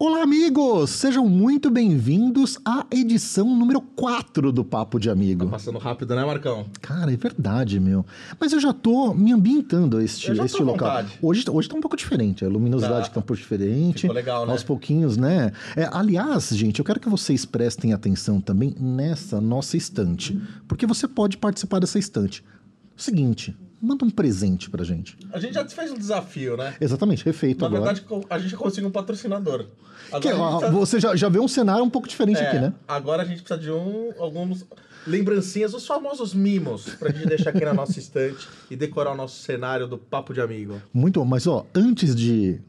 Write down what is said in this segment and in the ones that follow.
Olá, amigos! Sejam muito bem-vindos à edição número 4 do Papo de Amigo. Tá passando rápido, né, Marcão? Cara, é verdade, meu. Mas eu já tô me ambientando a este, este local. vontade. Hoje, hoje tá um pouco diferente, a luminosidade Tá. tá um pouco diferente. Ficou legal, né? Aos pouquinhos, né? É, aliás, gente, eu quero que vocês prestem atenção também nessa nossa estante. Porque você pode participar dessa estante. Seguinte, manda um presente pra gente. A gente já fez um desafio, né? Exatamente, refeito Na agora. verdade, a gente conseguiu um patrocinador. Que, ó, precisa- você já, já vê um cenário um pouco diferente É, aqui, né? Agora a gente precisa de um, alguns lembrancinhas, os famosos mimos, pra gente deixar aqui na nossa estante e decorar o nosso cenário do Papo de Amigo. Muito bom, mas ó, antes de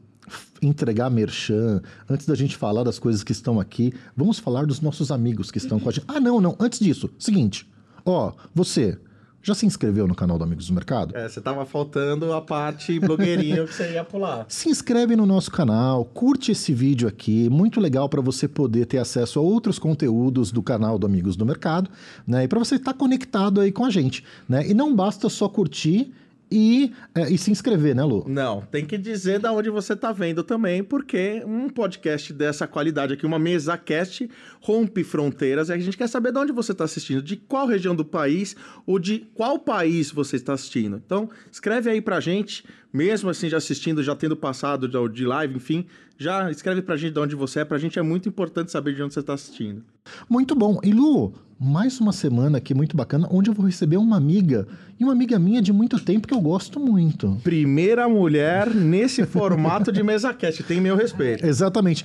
entregar merchan, antes da gente falar das coisas que estão aqui, vamos falar dos nossos amigos que estão com a gente. Ah, não, não, antes disso, seguinte, ó, você já se inscreveu no canal do Amigos do Mercado? É, você tava faltando a parte blogueirinho que você ia pular. Se inscreve no nosso canal, curte esse vídeo aqui, muito legal para você poder ter acesso a outros conteúdos do canal do Amigos do Mercado, né? E para você estar conectado aí com a gente, né? E não basta só curtir e, é, e se inscrever, né, Lu? Não, tem que dizer da onde você tá vendo também, porque um podcast dessa qualidade aqui, uma mesa cast, rompe fronteiras e a gente quer saber de onde você está assistindo, de qual região do país ou de qual país você está assistindo. Então, escreve aí pra gente, mesmo assim já assistindo, já tendo passado de- live, enfim, já escreve pra gente de onde você é, pra gente é muito importante saber de onde você está assistindo. Muito bom. E Lu, mais uma semana aqui muito bacana, onde eu vou receber uma amiga, e uma amiga minha de muito tempo que eu gosto muito. Primeira mulher nesse formato de mesa cast, tem meu respeito. Exatamente.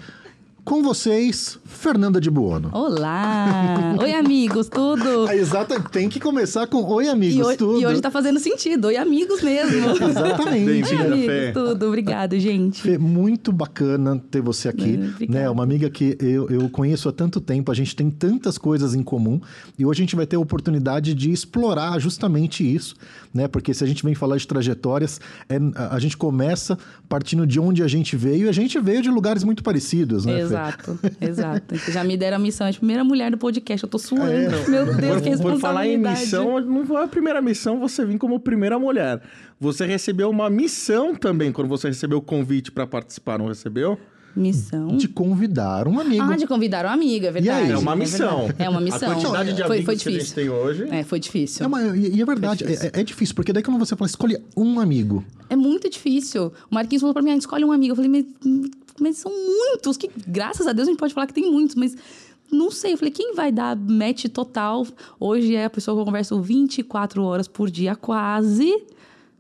Com vocês, Fernanda de Buono. Olá! Oi, amigos, tudo? Ah, Exato, tem que começar com Oi, amigos, E, tudo. e hoje tá fazendo sentido. Oi, amigos mesmo. Exatamente. Oi, Bem-vinda, amigos, Fê. tudo. Obrigado, gente. Fê, muito bacana ter você aqui. É, obrigada. né? Uma amiga que eu, eu conheço há tanto tempo, a gente tem tantas coisas em comum. E hoje a gente vai ter a oportunidade de explorar justamente isso, né? Porque se a gente vem falar de trajetórias, é, a, gente começa partindo de onde a gente veio, e a gente veio de lugares muito parecidos, né? Fê? Exato, exato. Já me deram a missão, é a primeira mulher do podcast. Eu tô suando. É, Meu Deus, que Por, por falar em responsabilidade. missão, não foi a primeira missão você vir como primeira mulher. Você recebeu uma missão também quando você recebeu o convite para participar, não recebeu? Missão? De convidar um amigo. Ah, de convidar uma amiga, é verdade. aí? É uma É missão. verdade. É uma missão. A quantidade de foi, amigos foi que a gente difícil. tem hoje. É, foi difícil. É uma- e, e é verdade, É difícil. é, é difícil, porque daí quando você fala, escolhe um amigo. É muito difícil. O Marquinhos falou pra mim, ah, escolhe um amigo. Eu falei, mas, mas são muitos. Que, graças a Deus a gente pode falar que tem muitos, mas não sei. Eu falei, quem vai dar match total? Hoje é a pessoa que eu converso 24 horas por dia, quase.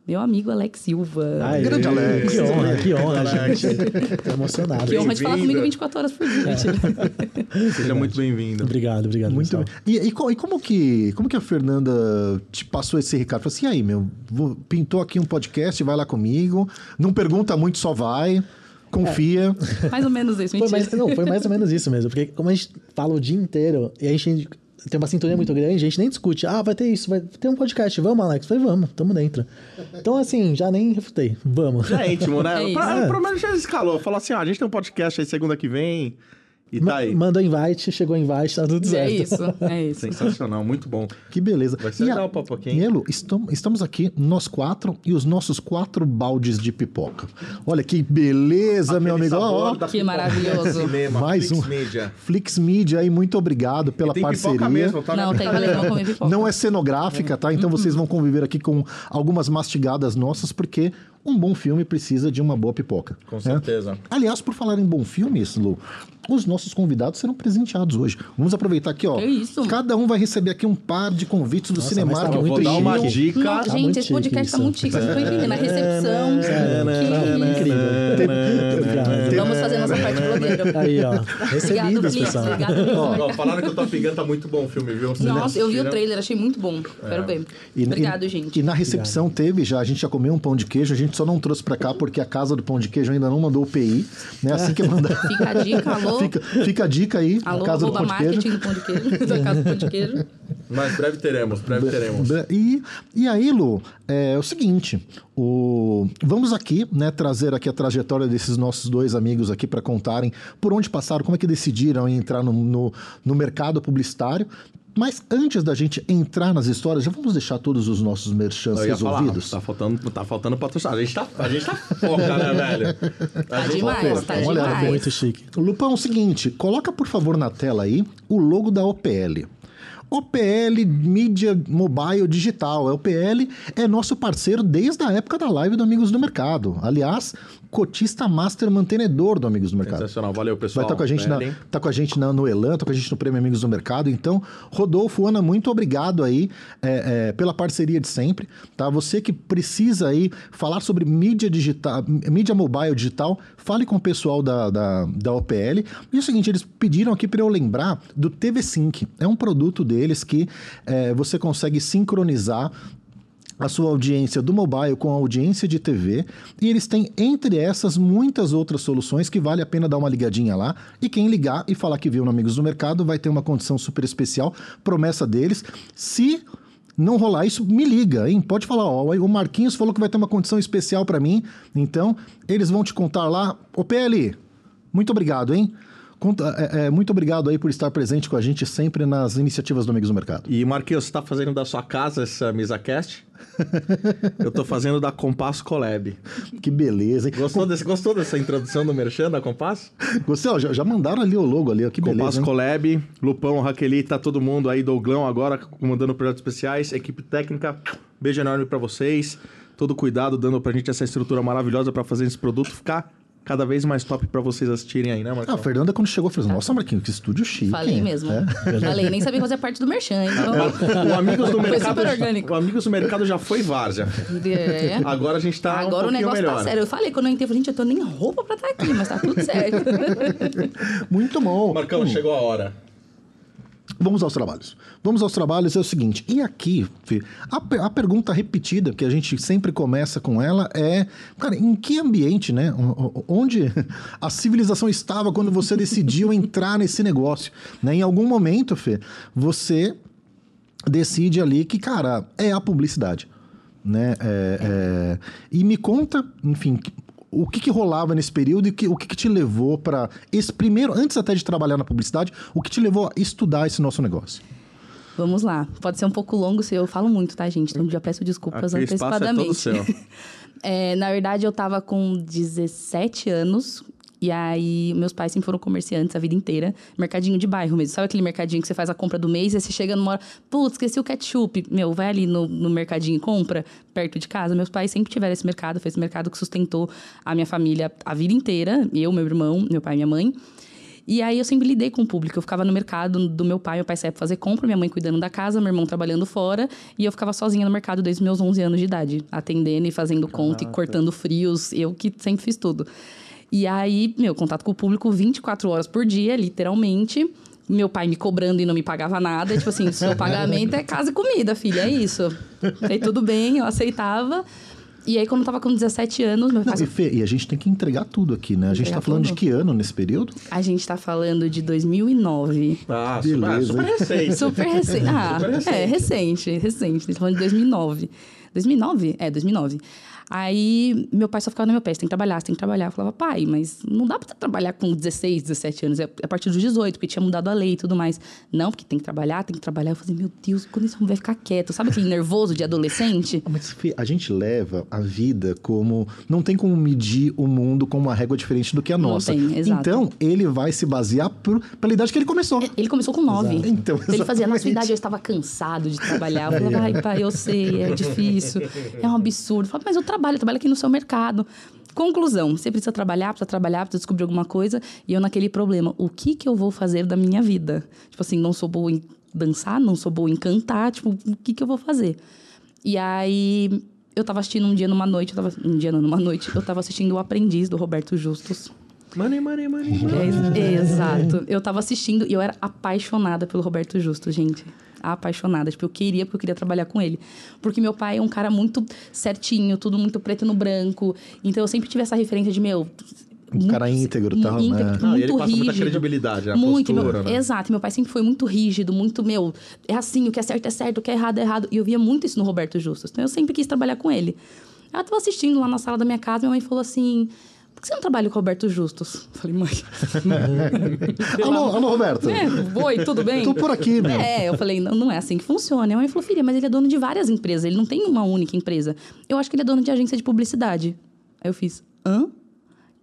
Meu amigo Alex Silva. Ai, Grande Alex. Que honra, que honra, Alex. gente. Tô emocionado. que honra de falar comigo 24 horas por dia. mentira. Seja muito bem-vindo. Obrigado, obrigado. Muito bem. E, e e como que como que a Fernanda te passou esse recado? Falou assim, aí, meu, vou- pintou aqui um podcast, vai lá comigo. Não pergunta muito, só vai. Confia. Mais ou menos isso, Foi mais, não, foi mais ou menos isso mesmo. Porque como a gente fala o dia inteiro e a gente tem uma sintonia muito grande, a gente nem discute. Ah, vai ter isso, vai ter um podcast. Vamos, Alex? Falei, vamos, tamo dentro. Então, assim, já nem refutei. Vamos. Já é íntimo, né? É É. Pelo menos já escalou. Falou assim, ó, a gente tem um podcast aí segunda que vem e tá aí. Mandou invite, chegou invite, tá tudo É certo. isso, é isso. Sensacional, muito bom. Que beleza. Vai ser E legal o papo aqui, hein? Elo, estam- estamos aqui, nós quatro, e os nossos quatro baldes de pipoca. Olha que beleza, meu Aquele amigo. Sabor ó, da Que pipoca maravilhoso. do Cinema, Mais Flix um. Media. Flix Media aí, muito obrigado pela Tem parceria. pipoca mesmo, tá? Não, tem, pipoca. Não é cenográfica, tá? Então vocês vão conviver aqui com algumas mastigadas nossas, porque um bom filme precisa de uma boa pipoca. Com né? certeza. Aliás, por falar em bom filme, Lu, os nossos convidados serão presenteados hoje. Vamos aproveitar aqui, ó. Que isso? Cada um vai receber aqui um par de convites do Nossa, Cinemark. tá Eu vou muito dar uma dica. Não, Tá gente, muito esse podcast tá muito chique. Vocês não entender na recepção. Que Incrível. isso. Vamos fazer nossa parte blogueira. Aí, ó. Obrigado, Recebidos, Flix. pessoal. Obrigado. Ó, falaram que o Top Gun tá muito bom o filme, viu? Nossa, eu vi o trailer, achei muito bom. Quero ver. Obrigado, gente. E na recepção teve já, a gente já comeu um pão de queijo, a gente só não trouxe pra cá porque a casa do pão de queijo ainda não mandou o PI, né? Assim que mandar. Fica a dica, alô. Fica, fica a dica aí, Alô, a casa do pão de queijo. marketing do pão de queijo. da casa do pão de queijo. Mas breve teremos, breve teremos. E, e aí, Lu, é o seguinte, o, vamos aqui, né, trazer aqui a trajetória desses nossos dois amigos aqui para contarem por onde passaram, como é que decidiram entrar no, no, no mercado publicitário. Mas antes da gente entrar nas histórias, já vamos deixar todos os nossos merchans Eu ia falar, resolvidos? tá faltando, tá faltando patrocínio. A gente tá, a gente tá foca, né, velho? Tá A gente demais, tá Olha, demais. Muito chique. Lupão, é o seguinte, coloca por favor na tela aí o logo da OPL. OPL Mídia Mobile Digital. A OPL é nosso parceiro desde a época da live do Amigos do Mercado. Aliás, cotista master mantenedor do Amigos do Mercado. Sensacional, valeu, pessoal. Vai estar com a gente, na, Velho, tá com a gente na, no Elan, tá com a gente no Prêmio Amigos do Mercado. Então, Rodolfo, Ana, muito obrigado aí é, é, pela parceria de sempre. Tá? Você que precisa aí falar sobre mídia digital, mídia mobile digital, fale com o pessoal da, da, da OPL. E é o seguinte, eles pediram aqui para eu lembrar do TV Sync. É um produto deles que é, você consegue sincronizar a sua audiência do mobile com a audiência de TV e eles têm entre essas muitas outras soluções que vale a pena dar uma ligadinha lá e quem ligar e falar que viu no Amigos do Mercado vai ter uma condição super especial, promessa deles. Se não rolar isso, me liga, hein? Pode falar, ó, o Marquinhos falou que vai ter uma condição especial para mim, então eles vão te contar lá. Ô PL, muito obrigado, hein? É, é, muito obrigado aí por estar presente com a gente sempre nas iniciativas do Amigos do Mercado. E Marquinhos, você tá fazendo da sua casa essa mesa cast? Eu tô fazendo da Compasso Collab. Que beleza, hein? Gostou, desse, gostou dessa introdução do Merchan da Compasso? Ó, já, já mandaram ali o logo ali, ó, que beleza. Compasso? Collab, Lupão, Raqueli, tá todo mundo aí, Douglão agora comandando projetos especiais, equipe técnica, beijo enorme pra vocês. Todo cuidado dando pra gente essa estrutura maravilhosa pra fazer esse produto ficar cada vez mais top pra vocês assistirem aí, né, Ah, Marcão? a Fernanda, quando chegou, falou: Nossa, Marquinhos, que estúdio chique. Falei hein?" mesmo. É. Falei, nem sabia fazer parte do Merchan. Então, O Amigos do Foi Mercado. super orgânico. O Amigos do Mercado já foi várzea. é. Agora a gente tá um Agora o pouquinho negócio melhor. tá sério. Eu falei, quando eu entrei, eu falei, gente, eu tô nem roupa pra estar aqui, mas tá tudo certo. Muito bom. Marcão, Hum, chegou a hora. Vamos aos trabalhos. Vamos aos trabalhos é o seguinte. E aqui, Fê, a, a pergunta repetida que a gente sempre começa com ela é: cara, em que ambiente, né? Onde a civilização estava quando você decidiu entrar nesse negócio? Né? Em algum momento, Fê, você decide ali que, cara, é a publicidade. Né? É, é, E me conta, enfim, o que, que rolava nesse período e que- o que, que te levou para esse primeiro, antes até de trabalhar na publicidade, o que te levou a estudar esse nosso negócio? Vamos lá. Pode ser um pouco longo se eu falo muito, tá, gente? Então já peço desculpas Aqui é todo antecipadamente. seu. É, na verdade, eu tava com 17 anos. E aí, meus pais sempre foram comerciantes a vida inteira. Mercadinho de bairro mesmo. Sabe aquele mercadinho que você faz a compra do mês e você chega numa hora... Putz, esqueci o ketchup. Meu, vai ali no, no mercadinho e compra, perto de casa. Meus pais sempre tiveram esse mercado. Foi esse mercado que sustentou a minha família a vida inteira. Eu, meu irmão, meu pai e minha mãe. E aí eu sempre lidei com o público. Eu ficava no mercado do meu pai, meu pai saía pra fazer compra, minha mãe cuidando da casa, meu irmão trabalhando fora, e eu ficava sozinha no mercado desde meus 11 anos de idade, atendendo e fazendo conta e cortando frios, eu que sempre fiz tudo. E aí, meu, contato com o público 24 horas por dia, literalmente. Meu pai me cobrando e não me pagava nada. Tipo assim, seu pagamento é casa e comida, filha, é isso. Aí tudo bem, eu aceitava. E aí, quando eu tava com 17 anos, meu pai Não, e, Fê, e a gente tem que entregar tudo aqui, né? A gente Entregar tá falando tudo. de que ano nesse período? A gente tá falando de 2009. Ah, Beleza, super, recente. Super recente. Ah, Super recente. é, recente, recente. Tá falando de 2009. 2009? É, 2009. Aí, meu pai só ficava no meu pé, você tem que trabalhar, você tem que trabalhar. Eu falava, pai, mas não dá pra trabalhar com 16, 17 anos, é a partir dos 18, porque tinha mudado a lei e tudo mais. Não, porque tem que trabalhar, tem que trabalhar. Eu falei, meu Deus, quando homem vai ficar quieto? Sabe aquele nervoso de adolescente? Mas a gente leva a vida como. Não tem como medir o mundo com uma régua diferente do que a Não nossa. tem, exato. Então, ele vai se basear por, pela idade que ele começou. Ele começou com nove. Exato. Então, ele fazia, na sua idade eu estava cansado de trabalhar. Eu falava, ai, pai, eu sei, é difícil, é um absurdo. Eu falava, mas eu trabalho, eu trabalho aqui no seu mercado. Conclusão, você precisa trabalhar, precisa trabalhar, precisa descobrir alguma coisa. E eu naquele problema, o que que eu vou fazer da minha vida? Tipo assim, não sou boa em dançar, não sou boa em cantar, tipo, o que que eu vou fazer? E aí, eu tava assistindo um dia numa noite, eu tava, um dia não, numa noite, eu tava assistindo O Aprendiz, do Roberto Justus. Money, money, money, É, money. ex- exato. Eu tava assistindo e eu era apaixonada pelo Roberto Justo, gente. Apaixonada. Tipo, eu queria, porque eu queria trabalhar com ele. Porque meu pai é um cara muito certinho, tudo muito preto no branco. Então eu sempre tive essa referência de, meu. Um cara íntegro, tal, íntegro, né? Não, e ele muito passa muita credibilidade, a muito, postura, meu, né? Exato, meu pai sempre foi muito rígido, muito, meu, é assim, o que é certo é certo, o que é errado é errado. E eu via muito isso no Roberto Justus. Então eu sempre quis trabalhar com ele. Ela tava assistindo lá na sala da minha casa, minha mãe falou assim: por que você não trabalha com o Roberto Justus? Falei, mãe. alô, alô, Roberto. É, oi, tudo bem? Tô por aqui, né? É, eu falei, não, não é assim que funciona. A mãe falou, filha, mas ele é dono de várias empresas, ele não tem uma única empresa. Eu acho que ele é dono de agência de publicidade. Aí eu fiz, hã?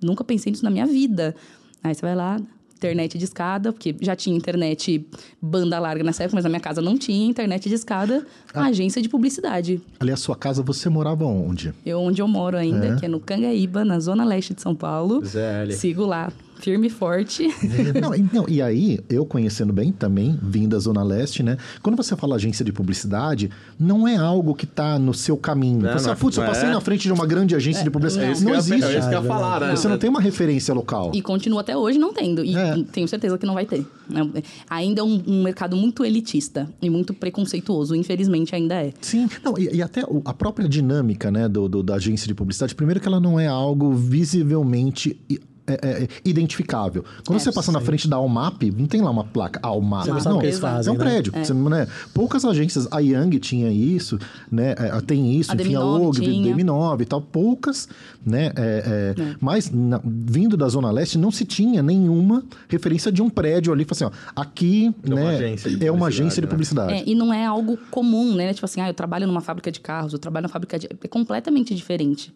Nunca pensei nisso na minha vida. Aí você vai lá, internet de escada, porque já tinha internet banda larga nessa época, mas na minha casa não tinha internet de escada, Ah. agência de publicidade. Ali a sua casa, você morava onde? Eu, onde eu moro ainda, É? que é no Cangaíba, na zona leste de São Paulo. ZL. Sigo lá, firme e forte. não, e- não, e aí, eu conhecendo bem também, vim da Zona Leste, né? Quando você fala agência de publicidade, não é algo que tá no seu caminho. Não, você, não, ah, putz, eu passei é. na frente de uma grande agência de publicidade. É isso não ia- existe. É isso que eu ia falar, né? Você não tem uma referência local. E continua até hoje não tendo. E É. tenho certeza que não vai ter. né? Ainda é um, um mercado muito elitista e muito preconceituoso. Infelizmente, ainda é. Sim, não, e, e até a própria dinâmica né, do, do- da agência de publicidade, primeiro que ela não é algo visivelmente é, é, é, identificável. Quando É, você passa na frente da Almap, não tem lá uma placa Almap. Você não não, sabe o que eles Exato. é fazem, um né? prédio. Você, né, poucas agências, a Yang tinha isso, né, é, tem isso, A enfim, a DM9 OG, tinha. DM9 e tal, poucas, né, é, é, mas na- vindo da Zona Leste não se tinha nenhuma referência de um prédio ali, assim, ó, aqui, É uma né, agência de é uma publicidade, agência de né? publicidade. É, e não é algo comum, né? Tipo assim, ah, eu trabalho numa fábrica de carros, eu trabalho numa fábrica de... É completamente diferente.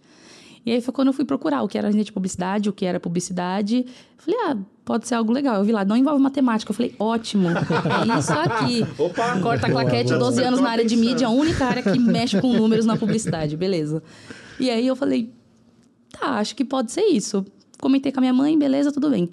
E aí foi quando eu fui procurar o que era agência de publicidade, o que era publicidade. Falei, ah, pode ser algo legal. Eu vi lá, não envolve matemática. Eu falei, ótimo, é isso aqui. Opa! Corta claquete, boa. 12 anos na área de mídia, a única área que mexe com números na publicidade, beleza. E aí eu falei, tá, acho que pode ser isso. Comentei com a minha mãe, beleza, tudo bem.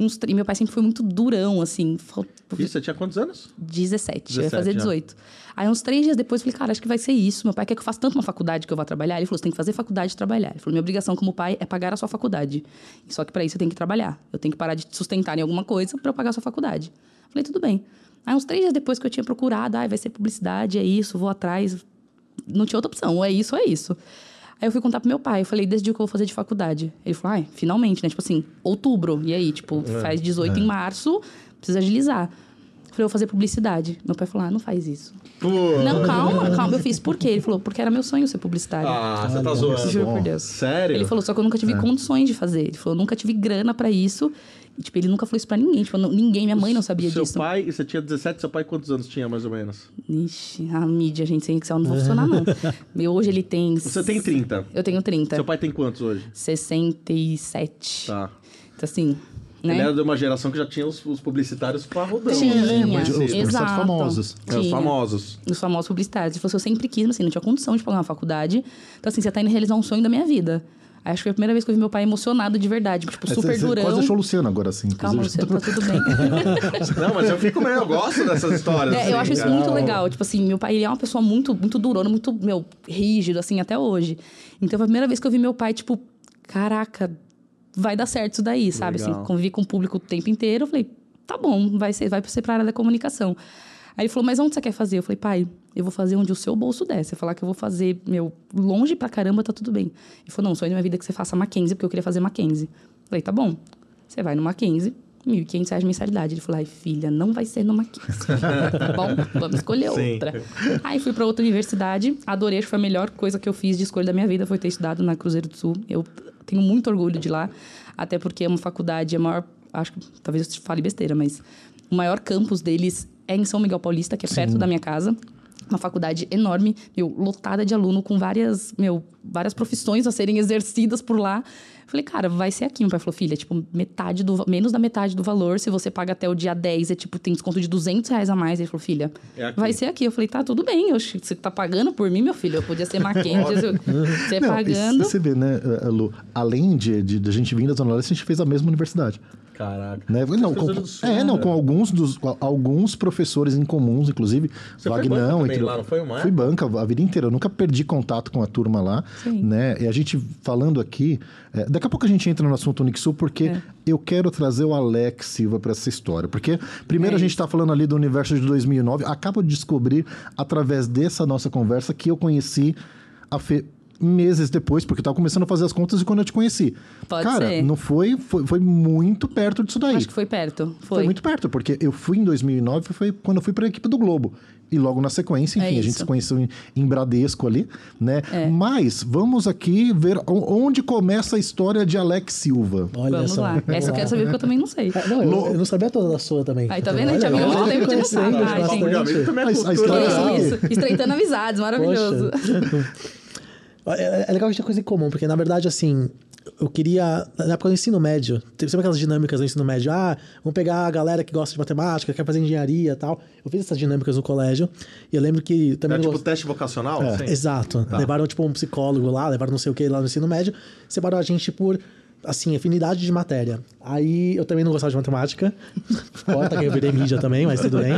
Uns, tre- meu pai sempre foi muito durão, assim. fal- Ih, você tinha quantos anos? 17, eu ia 17, fazer já. 18. Aí, uns três dias depois, eu falei, cara, acho que vai ser isso. Meu pai quer que eu faça tanto uma faculdade que eu vou trabalhar. Ele falou, você tem que fazer faculdade e trabalhar. Ele falou, minha obrigação como pai é pagar a sua faculdade. Só que para isso eu tenho que trabalhar. Eu tenho que parar de te sustentar em alguma coisa para eu pagar a sua faculdade. Eu falei, tudo bem. Aí, uns três dias depois que eu tinha procurado, ah, vai ser publicidade, é isso, vou atrás. Não tinha outra opção, ou é isso ou é isso. Aí eu fui contar pro meu pai, eu falei, decidi o que eu vou fazer de faculdade. Ele falou, ai, finalmente, né? Tipo assim, outubro. E aí, tipo, faz 18 em março, precisa agilizar. Eu falei, eu vou fazer publicidade. Meu pai falou, ah, não faz isso. Pô. Não, calma, calma. Eu fiz, por quê? Ele falou, porque era meu sonho ser publicitário. Ah, você tá zoando. Juro por Deus. Sério? Ele falou, só que eu nunca tive condições de fazer. Ele falou, eu nunca tive grana pra isso. E, tipo, ele nunca falou isso pra ninguém. Tipo, não- ninguém, minha mãe não sabia seu disso. pai, você tinha 17, seu pai quantos anos tinha, mais ou menos? Ixi, a mídia, gente, sem Excel não vou funcionar, não. Meu, hoje ele tem... Você tem 30. Eu tenho 30. Seu pai tem quantos hoje? 67. Tá. Então, assim, né? Ele era de uma geração que já tinha os, os publicitários parrudão. Tinha, né? mas os publicitários famosos. É, os famosos. Os famosos publicitários. Assim, eu sempre quis, mas assim, não tinha condição de pagar uma faculdade. Então, assim, você tá indo realizar um sonho da minha vida. Aí, acho que foi a primeira vez que eu vi meu pai emocionado de verdade. Tipo, É, super você- você durão. Quase achou o Luciano agora, assim. Calma. Luciano, tá tudo bem. Não, mas eu fico meio, eu gosto dessas histórias. É, assim, eu acho isso muito legal. Tipo assim, meu pai ele é uma pessoa muito, muito durona, muito, meu, rígido, assim, até hoje. Então, foi a primeira vez que eu vi meu pai, tipo, caraca, vai dar certo isso daí, sabe? Legal. Assim, convivi com o público o tempo inteiro. Eu falei, tá bom, vai ser, vai ser pra área da comunicação. Aí ele falou, mas onde você quer fazer? Eu falei, pai, eu vou fazer onde o seu bolso der. Você falar que eu vou fazer, meu, longe pra caramba, tá tudo bem. Ele falou, não, sonho da minha vida é que você faça Mackenzie, porque eu queria fazer Mackenzie. Eu falei, tá bom. Você vai no Mackenzie, 1.500 reais de mensalidade. Ele falou, ai, filha, não vai ser no Mackenzie. tá bom, vamos escolher Sim. outra. Aí fui pra outra universidade, adorei, acho que foi a melhor coisa que eu fiz de escolha da minha vida, foi ter estudado na Cruzeiro do Sul. Eu tenho muito orgulho de lá, até porque é uma faculdade, a maior, acho que talvez eu fale besteira, mas o maior campus deles é em São Miguel Paulista, que é perto da minha casa. Uma faculdade enorme, meu, lotada de aluno com várias, meu, várias profissões a serem exercidas por lá. Falei, cara, vai ser aqui. Meu pai falou, filha, tipo, metade do, menos da metade do valor. Se você paga até o dia 10, é tipo, tem desconto de 200 reais a mais. Ele falou, filha, É aqui. vai ser aqui. Eu falei, tá, tudo bem. Eu, acho que você tá pagando por mim, meu filho. Eu podia ser Mackenzie. você Não, e pagando. Você vê, né, eh, Lu? Além de, de, de a gente vir da Zona Leste, a gente fez a mesma universidade. Caraca. Né? Não, com, Sul, é, não, né? com alguns, dos, alguns professores em comuns, inclusive. Você foi Vagnão, banca também entre- lá, não foi uma Fui banca a vida inteira. Eu nunca perdi contato com a turma lá. Sim. Né? E a gente falando aqui. é, daqui a pouco a gente entra no assunto Unixul, porque É. eu quero trazer o Alex Silva para essa história. Porque, primeiro, É a gente está falando ali do universo de 2009. Acabo de descobrir, através dessa nossa conversa, que eu conheci a Fê meses depois, porque eu tava começando a fazer as contas e quando eu te conheci. Pode Cara, ser. não foi, foi, foi muito perto disso daí. Acho que foi perto. Foi. Foi muito perto, porque eu fui em 2009, foi quando eu fui para a equipe do Globo. E logo na sequência, É enfim, a gente se conheceu em, em Bradesco ali, né? É. Mas vamos aqui ver onde começa a história de Alex Silva. Olha Vamos só. lá. Essa eu quero saber porque eu também não sei. É, Não, eu, eu não sabia toda da sua também. Aí, tá vendo? A gente amigo muito tempo, a gente não sabe. É a história Isso, é- isso. Estreitando amizades, maravilhoso. Poxa. É, é legal que a gente tem coisa em comum, porque na verdade, assim, eu queria. Na época do ensino médio, teve sempre aquelas dinâmicas no ensino médio. Ah, vamos pegar a galera que gosta de matemática, quer fazer engenharia e tal. Eu fiz essas dinâmicas no colégio. E eu lembro que também. É tipo gost- teste vocacional? É. Exato. Levaram, tipo, um psicólogo lá, levaram não sei o que lá no ensino médio, separaram a gente por, assim, afinidade de matéria. Aí eu também não gostava de matemática. Corta que eu virei mídia também, mas tudo bem.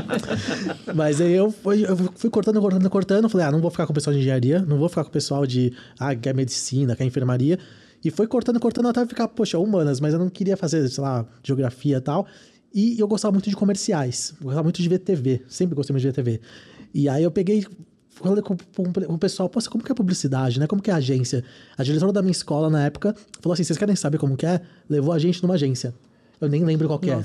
Mas aí eu fui, eu fui cortando, cortando, cortando. Falei, ah, não vou ficar com o pessoal de engenharia, não vou ficar com o pessoal de, ah, quer medicina, quer enfermaria. E foi cortando, cortando até ficar, poxa, humanas, mas eu não queria fazer, sei lá, geografia e tal. E eu gostava muito de comerciais. Gostava muito de ver TV. Sempre gostei muito de ver TV. E aí eu peguei. Falei com, com- com o pessoal, poxa, como que é publicidade, né? Como que é agência? A diretora da minha escola na época falou assim: vocês querem saber como que é? Levou a gente numa agência. Eu nem lembro qual que é.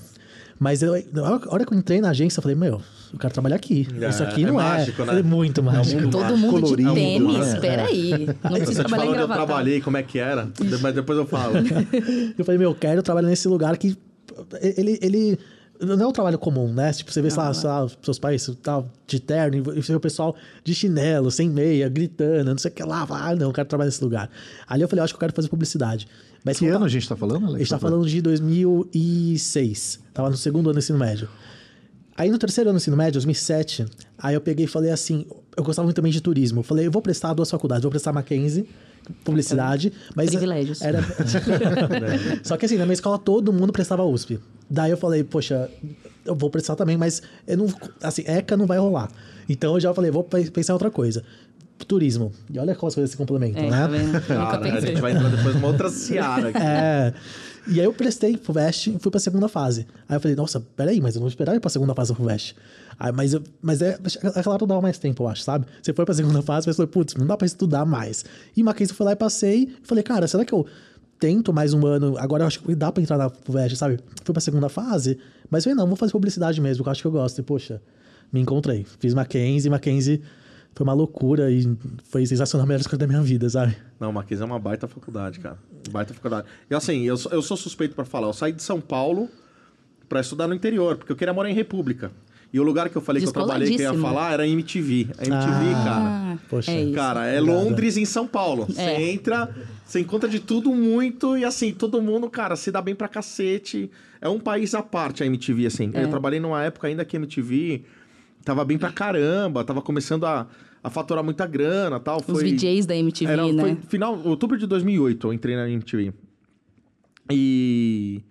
Mas eu, na hora que eu entrei na agência, eu falei, meu, eu quero trabalhar aqui. É, Isso aqui é não mágico, é. né? Falei, muito mágico. muito Todo mundo colorido, de tênis, né? peraí. Não Você precisa trabalhar falou em onde eu trabalhei, como é que era, mas depois eu falo. Eu falei, meu, eu quero trabalhar nesse lugar que ele, ele não é um trabalho comum, né? Tipo, você vê, sei lá, sei lá, os seus pais tal, de terno, e você vê o pessoal de chinelo, sem meia, gritando, não sei o que lá. Ah, não, eu quero trabalhar nesse lugar. Ali eu falei, acho que eu quero fazer publicidade. Mas Que ano tá- a gente tá falando, Alex? A gente tá falando de 2006. Tava no segundo ano do ensino médio. Aí no terceiro ano do ensino médio, 2007, aí eu peguei e falei assim, eu gostava muito também de turismo. Eu falei, eu vou prestar duas faculdades, vou prestar Mackenzie, publicidade, mas Privilégios. era Só que assim, na minha escola todo mundo prestava USP. Daí eu falei, poxa, eu vou prestar também, mas eu não, assim, ECA não vai rolar. Então eu já falei, vou pe- pensar em outra coisa. Turismo. E olha como as coisas se complementam, É, né? tá vendo? Nunca Cara, a pensei. gente vai entrar depois numa outra seara aqui. É. E aí eu prestei pro e fui pra segunda fase. Aí eu falei, nossa, peraí, mas eu não esperava ir pra segunda fase do Vest. Aí, mas, eu, mas é, aquela hora dava mais tempo, eu acho, sabe? Você foi pra segunda fase, mas falou, putz, não dá pra estudar mais. E Mackenzie fui lá e passei, falei, cara, será que eu tento mais um ano? Agora eu acho que dá pra entrar na Vest, sabe? Fui pra segunda fase, mas falei, não, vou fazer publicidade mesmo, que eu acho que eu gosto. E, poxa, me encontrei. Fiz Mackenzie, Mackenzie foi uma loucura e foi sensacional, a melhor escolha da minha vida, sabe? Não, Marquês é uma baita faculdade, cara. Baita faculdade. E assim, eu, sou- eu sou suspeito pra falar. Eu saí de São Paulo pra estudar no interior, porque eu queria morar em República. E o lugar que eu falei que eu trabalhei, que eu ia falar, era a MTV. A MTV, Ah. cara. Poxa. é. Cara, é. Londres em São Paulo. Você É. entra, você encontra de tudo muito e assim, todo mundo, cara, se dá bem pra cacete. É um país à parte a MTV, assim. É. Eu trabalhei numa época ainda que a MTV tava bem pra caramba, tava começando a, a faturar muita grana tal. Os Foi, VJs da MTV, era, né? Foi final, outubro de 2008 eu entrei na MTV. E...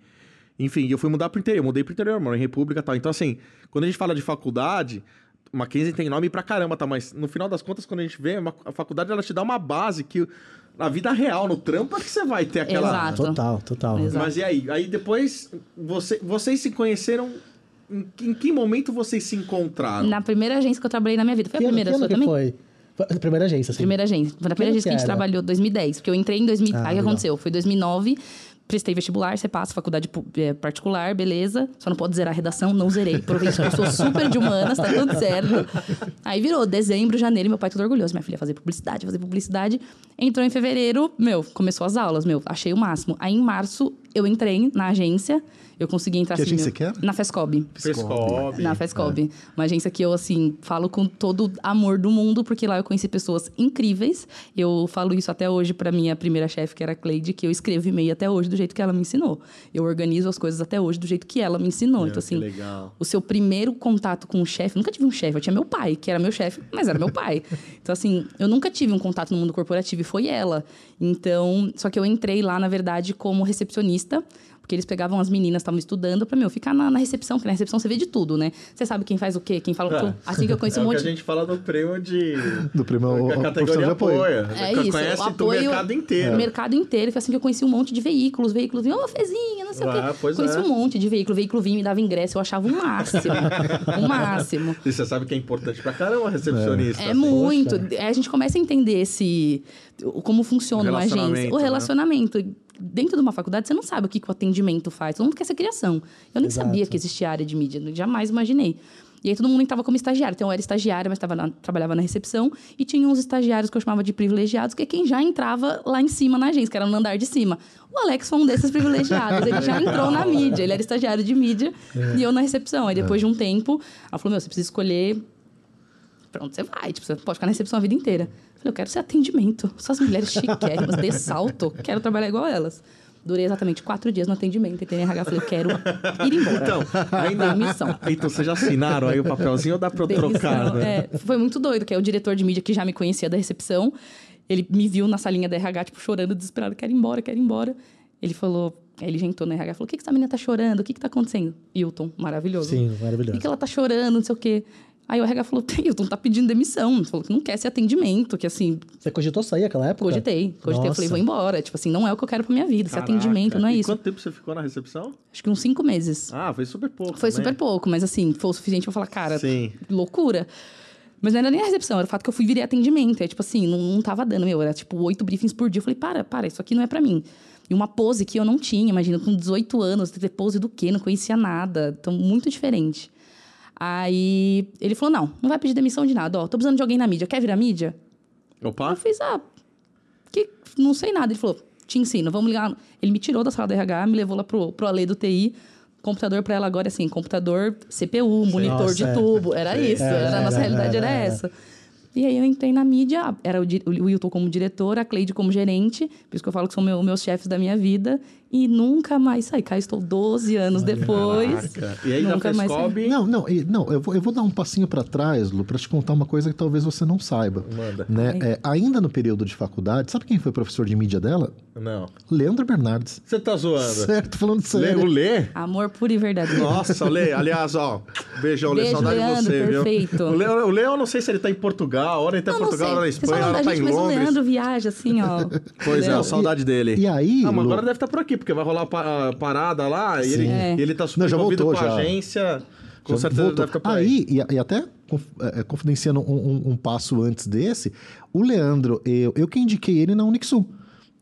Enfim, eu fui mudar pro interior. Mudei pro interior, mano, em República e tal. Então, assim, quando a gente fala de faculdade, Mackenzie tem nome pra caramba, tá? Mas no final das contas, quando a gente vê, uma- a faculdade ela te dá uma base que na vida real, no trampo, é que você vai ter aquela. Exato. Total, total. Exato. Mas e aí? Aí depois, você, vocês se conheceram. Em, que- em que momento vocês se encontraram? Na primeira agência que eu trabalhei na minha vida. Foi a Que ano- primeira que ano sua que também? foi? Foi a primeira agência, assim. Primeira agência. Foi na primeira agência que a gente era? trabalhou, 2010. Porque eu entrei em 2000. Ah, aí o que legal. aconteceu? Foi 2009. Prestei vestibular, você passa, faculdade é, particular, beleza. Só não pode zerar a redação, não zerei. Que eu sou super de humanas, tá tudo certo. Aí virou dezembro, janeiro, e meu pai todo orgulhoso. Minha filha fazer publicidade, fazer publicidade. Entrou em fevereiro, meu, começou as aulas, meu, achei o máximo. Aí em março, eu entrei na agência, eu consegui entrar Que assim. agência meu- que era? Na Fescob. Fescob. Na Fescob. Uma agência que eu, assim, falo com todo o amor do mundo, porque lá eu conheci pessoas incríveis. Eu falo isso até hoje pra minha primeira chefe, que era a Cleide, que eu escrevo e-mail até hoje do jeito que ela me ensinou. Eu organizo as coisas até hoje do jeito que ela me ensinou. Meu, então, que assim, legal. o seu primeiro contato com o chefe, nunca tive um chefe, eu tinha meu pai, que era meu chefe, mas era meu pai. Então, assim, eu nunca tive um contato no mundo corporativo e foi ela. Então, só que eu entrei lá, na verdade, como recepcionista, Porque eles pegavam as meninas, estavam estudando, pra, meu, ficar na, na recepção, porque na recepção você vê de tudo, né? Você sabe quem faz o quê, quem fala o quê. Assim que eu conheci é um o monte... que a gente fala do prêmio de... Do prêmio a categoria de apoio. apoia. É isso, Conhece o o apoio- mercado inteiro. O mercado inteiro, foi assim que eu conheci um monte de veículos, veículos vinham, ô, Fezinha, não sei Ah, o quê. pois conheci é. um monte de veículo, veículo vinha e me dava ingresso, eu achava o máximo, o máximo. E você sabe que é importante pra caramba recepcionista. É assim. muito. É, A gente começa a entender esse como funciona uma agência, Relacionamento, o né? Dentro de uma faculdade, você não sabe o que, que o atendimento faz. Todo mundo quer ser criação. Eu nem Exato. sabia que existia área de mídia, jamais imaginei. E aí todo mundo entrava como estagiário. Então eu era estagiária, mas na- trabalhava na recepção. E tinha uns estagiários que eu chamava de privilegiados, que é quem já entrava lá em cima na agência, que era no andar de cima. O Alex foi um desses privilegiados. Ele já entrou na mídia. Ele era estagiário de mídia e eu na recepção. Aí depois de um tempo, ela falou: Meu, você precisa escolher Pronto, você vai. Tipo, você pode ficar na recepção a vida inteira. Eu falei, eu quero ser atendimento. Essas mulheres chiquérrimas, de salto, quero trabalhar igual elas. Durei exatamente quatro dias no atendimento. Entrei na RH, falei, quero ir embora. Então, ainda... Demissão. Então, vocês já assinaram aí o papelzinho ou dá pra eu trocar? Né? É, foi muito doido, que é o diretor de mídia que já me conhecia da recepção. Ele me viu na salinha da RH, tipo, chorando, desesperado, quero ir embora, quero ir embora. Ele falou, aí ele já entrou na RH, falou, o que, que essa menina tá chorando? O que que tá acontecendo? Hilton, maravilhoso. Sim, maravilhoso. que, que ela tá chorando, não sei o quê. Aí o RH falou, Hilton tá pedindo demissão. Falou que não quer ser atendimento, que assim, Você cogitou sair naquela época? cogitei. Cogitei, eu falei, Nossa. vou embora. Tipo assim, não é o que eu quero pra minha vida. Ser Caraca. atendimento, não é E isso. quanto tempo você ficou na recepção? Acho que uns cinco meses. Ah, foi super pouco. Foi também. super pouco, mas assim, foi o suficiente pra falar, cara, Sim. loucura. Mas não era nem a recepção, era o fato que eu fui virei atendimento. É tipo assim, não, não tava dando, meu, era tipo oito briefings por dia. Eu falei, para, para, isso aqui não é pra mim. E uma pose que eu não tinha, imagina, com 18 anos, ter pose do quê? Não conhecia nada. Então, muito diferente. Aí ele falou: não, não vai pedir demissão de nada. Ó, tô precisando de alguém na mídia. Quer virar mídia? Opa. Eu fiz, ah, que, não sei nada. Ele falou, te ensino, vamos ligar. Ele me tirou da sala da RH, me levou lá pro, pro Ale do TI. Computador para ela agora, assim, computador CPU, monitor Nossa, de é. tubo. Era Sim. isso, É, era, a nossa era, realidade era, era, era. essa. E aí eu entrei na mídia, era o, o Wilton como diretor, a Cleide como gerente, por isso que eu falo que são meu, meus chefes da minha vida, e nunca mais saí. Cá estou 12 anos depois. Caraca. E aí nunca mais saí. Não, não, não eu, vou, eu vou dar um passinho para trás, Lu, para te contar uma coisa que talvez você não saiba. Manda. Né? É, ainda no período de faculdade, sabe quem foi professor de mídia dela? Não. Leandro Bernardes. Você tá zoando? Certo, falando Lê, sério. o Lê? Amor puro e verdadeiro. Nossa, o Lê. Aliás, ó, beijão, Lê. Beijo, Saudade de Leandro, você, viu? perfeito. O Lê, o Lê, eu não sei se ele tá em Portugal, hora ele tá em Não, não Portugal, hora na Espanha, hora tá gente, em mas o Londres. Leandro viaja assim, ó. Pois é, entendeu? saudade dele. E aí, Ah, mas Lu- agora deve estar por aqui, porque vai rolar a parada lá e ele, É. ele tá super Não, já envolvido voltou, com a já. agência. Com Já certeza voltou. ficar por aí. aí. e, e até conf- é, confidenciando um, um- um passo antes desse, o Leandro, eu, eu que indiquei ele na Unixul.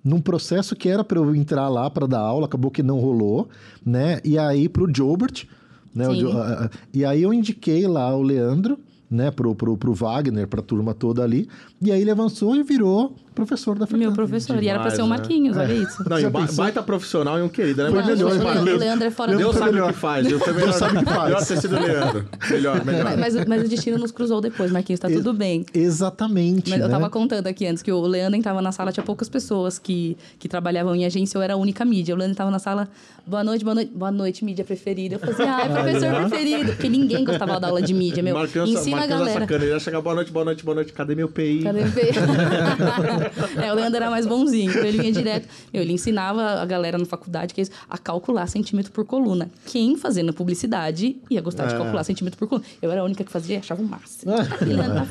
Num processo que era para eu entrar lá para dar aula, acabou que não rolou, né? E aí pro Jobert, né? o Sim. Jo- a- a- e aí eu indiquei lá o Leandro, né? Pro, pro, pro Wagner, pra turma toda ali. E aí ele avançou e virou professor da Meu FECAM. professor. e era pra Demais, ser o né? Marquinhos, olha isso. Não, e ba- baita profissional e um querido, né? Foi Mas- melhor, o, hein? Le- o Leandro é fora do Deus foi sabe melhor. o que faz. Deus, melhor, sabe o que faz. melhor ter sido o Leandro. Melhor, melhor. Mas, mas, o- mas o destino nos cruzou depois, Marquinhos, tá tudo bem. Exatamente. Mas eu né? tava contando aqui antes que o Leandro entrava na sala, tinha poucas pessoas que, que trabalhavam em agência, eu era a única mídia. O Leandro tava na sala, boa noite, boa noite, boa noite, mídia preferida. Eu falei assim, ai, professor preferido. Porque ninguém gostava da aula de mídia, meu. Marcando, Ensina a galera. sacana. Ele ia chegar, boa noite, boa noite, boa noite. Cadê meu PI? Cadê o P? é, o Leandro era mais bonzinho, então ele vinha direto. Meu, ele ensinava a galera na faculdade que é isso, a calcular centímetro por coluna. Quem fazendo publicidade ia gostar de É. calcular centímetro por coluna. Eu era a única que fazia e achava o máximo.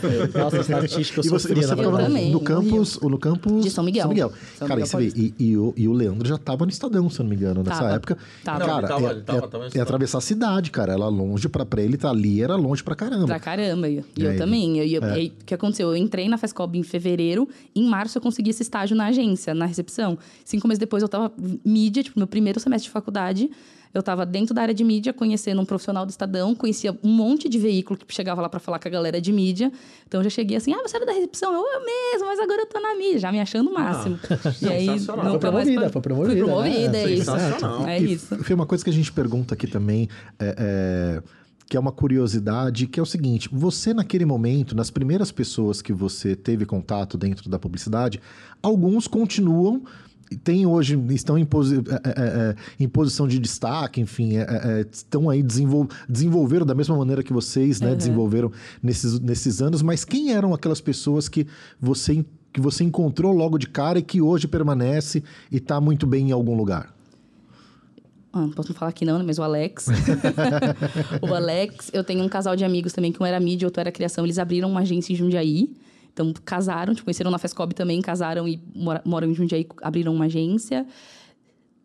Feio. Nossa, estatística eu E você, sofria você na Eu também, no no campus, no campus De São Miguel. São Cara, Miguel e você vê, e, e o, e o Leandro já tava no Estadão, se eu não me engano, nessa Tava. época. Tava. Não, Cara, ele tava- é, ele tava- é- tava é atravessar a cidade, cara. Ela longe pra, pra ele tá ali, era longe pra caramba. Pra caramba. E e E eu aí? também. Eu, eu- É. e aí, o que aconteceu? Eu entrei na FESCOB em fevereiro. Em março, eu consegui esse estágio na agência, na recepção. Cinco meses depois, eu tava mídia, tipo, meu primeiro semestre de faculdade. Eu tava dentro da área de mídia, conhecendo um profissional do Estadão. Conhecia um monte de veículo que chegava lá pra falar com a galera de mídia. Então, eu já cheguei assim, ah, você era da recepção? Eu, eu mesmo, mas agora eu tô na mídia. Já me achando o máximo. e aí, sensacional. nunca Foi promovida, foi promovida, Fui promovida, né? é isso. Sensacional. É isso. Foi uma coisa que a gente pergunta aqui também, é, é, que é uma curiosidade, que é o seguinte: você, naquele momento, nas primeiras pessoas que você teve contato dentro da publicidade, alguns continuam. Tem hoje, estão em, posi- é, é, é, em posição de destaque, enfim, é, é, é, estão aí, desenvol, desenvolveram da mesma maneira que vocês, né, desenvolveram nesses, nesses anos, mas quem eram aquelas pessoas que você, que você encontrou logo de cara e que hoje permanece e está muito bem em algum lugar? Ah, não posso falar aqui não, né? mas o Alex. o Alex, eu tenho um casal de amigos também, que um era mídia, outro era criação. Eles abriram uma agência em Jundiaí. Então, casaram, tipo, conheceram na Fescob também, casaram e mora- moram em Jundiaí, abriram uma agência.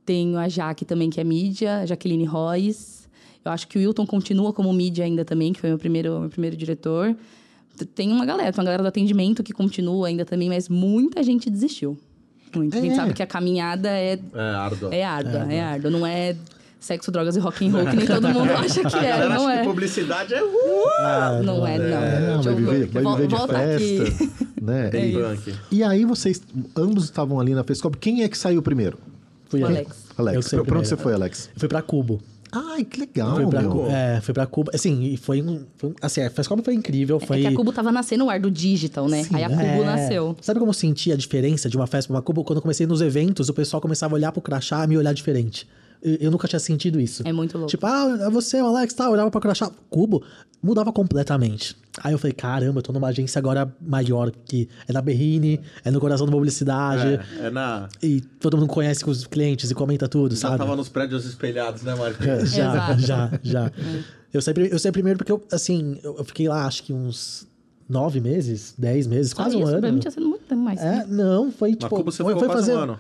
Tenho a Jaque também, que é mídia, a Jaqueline Royce. Eu acho que o Wilton continua como mídia ainda também, que foi meu primeiro, meu primeiro diretor. Tem uma galera, tem uma galera do atendimento que continua ainda também, mas muita gente desistiu. Muita. A gente É. sabe que a caminhada é, É, árdua. é árdua, é árdua. Não é sexo, drogas e rock and roll, que nem todo mundo acha que A é, galera não acha é. que publicidade é uh, Não é, não. É, Deixa vai eu- viver, vai viver de volta aqui. festa, né? bem E-. E aí vocês, ambos estavam ali na Fescob. Quem é que saiu primeiro? Fui O eu. Alex. Eu Alex, saí pra, onde você foi, Alex? Eu fui pra Cubo. Ai, que legal, Fui pra, meu. É, fui pra Cubo. Assim, e foi um. Foi um assim, a Fescob foi incrível. Foi... É que a Cubo tava nascendo o ar do digital, né? Aí a Cubo É. nasceu. Sabe como eu senti a diferença de uma festa pra uma Cubo? Quando eu comecei nos eventos, o pessoal começava a olhar pro crachá e me olhar diferente. Eu, nunca tinha sentido isso. É muito louco. Tipo, ah, é você, o Alex, tá, eu olhava pro crachá. Cubo mudava completamente. Aí eu falei, caramba, eu tô numa agência agora maior, que é na Berrine, é no coração da publicidade. É, é na. E todo mundo conhece os clientes e comenta tudo, Já sabe? tava nos prédios espelhados, né, Marcos? Já, Exato. já, já. Eu sei, eu sei primeiro porque eu, assim, eu fiquei lá acho que uns nove meses, dez meses, quase Ah, um isso, ano. Pra mim tinha sido muito tempo mais. É, não, foi tipo. Cubo você foi, foi quase fazer. um ano.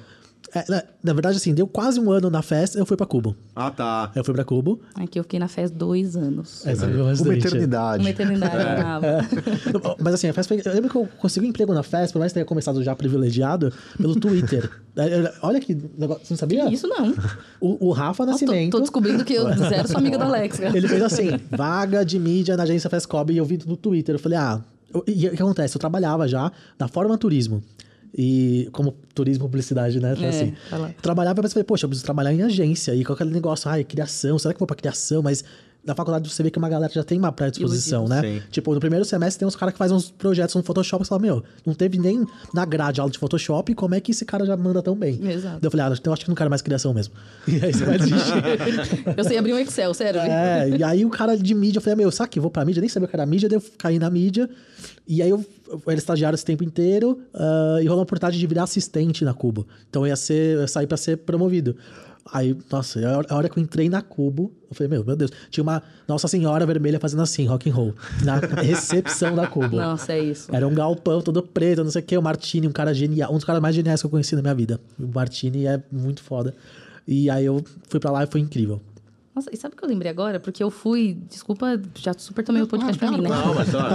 É, na, na verdade, assim, deu quase um ano na festa, eu fui pra Cubo. Ah, tá. Eu fui pra Cubo. Aqui eu fiquei na festa dois anos. Essa foi Uma bastante. eternidade. Uma eternidade. É. brava. Mas assim, a festa foi... Eu lembro que eu consegui um emprego na festa, por mais que tenha começado já privilegiado, pelo Twitter. É, Olha que negócio. Você não sabia? Isso não. O, o Rafa tô, Nascimento. tô descobrindo que eu zero sou amiga do Alex. cara. Ele fez assim, vaga de mídia na agência Fescob e eu vi no Twitter. Eu falei, ah, e o que acontece? Eu trabalhava já na Forma Turismo. E como turismo publicidade, né? É, assim, tá trabalhava, mas falei, poxa, eu preciso trabalhar em agência. E com aquele negócio, ai, criação, será que eu vou pra criação? Mas na faculdade você vê que uma galera já tem uma predisposição, né? Sim. Tipo, no primeiro semestre tem uns caras que fazem uns projetos no Photoshop e você fala, meu, não teve nem na grade aula de Photoshop, como é que esse cara já manda tão bem? Exato. Daí eu falei, ah, então eu acho que não quero mais criação mesmo. E aí você vai desistir. Eu sei abrir um Excel, sério. É, e aí o cara de mídia, eu falei, ah, meu, sabe que eu vou pra mídia? Nem sabia o que era mídia, daí eu caí na mídia. E aí eu, eu era estagiário esse tempo inteiro ah, e rolou a oportunidade de virar assistente na Cubo. Então eu ia ser, eu ia sair pra ser promovido. Aí, nossa, a hora- que eu entrei na Cubo, eu falei, meu, meu Deus, tinha uma Nossa Senhora Vermelha fazendo assim, rock and roll, na recepção da Cubo. Nossa, é isso. Era um galpão todo preto, não sei o que. O Martini, um cara genial, um dos caras mais geniais que eu conheci na minha vida. O Martini é muito foda. E aí eu fui pra lá e foi incrível. Nossa, e sabe o que eu lembrei agora? Porque eu fui. Desculpa, já super tomei o podcast pra mim, né? Não, mas ó.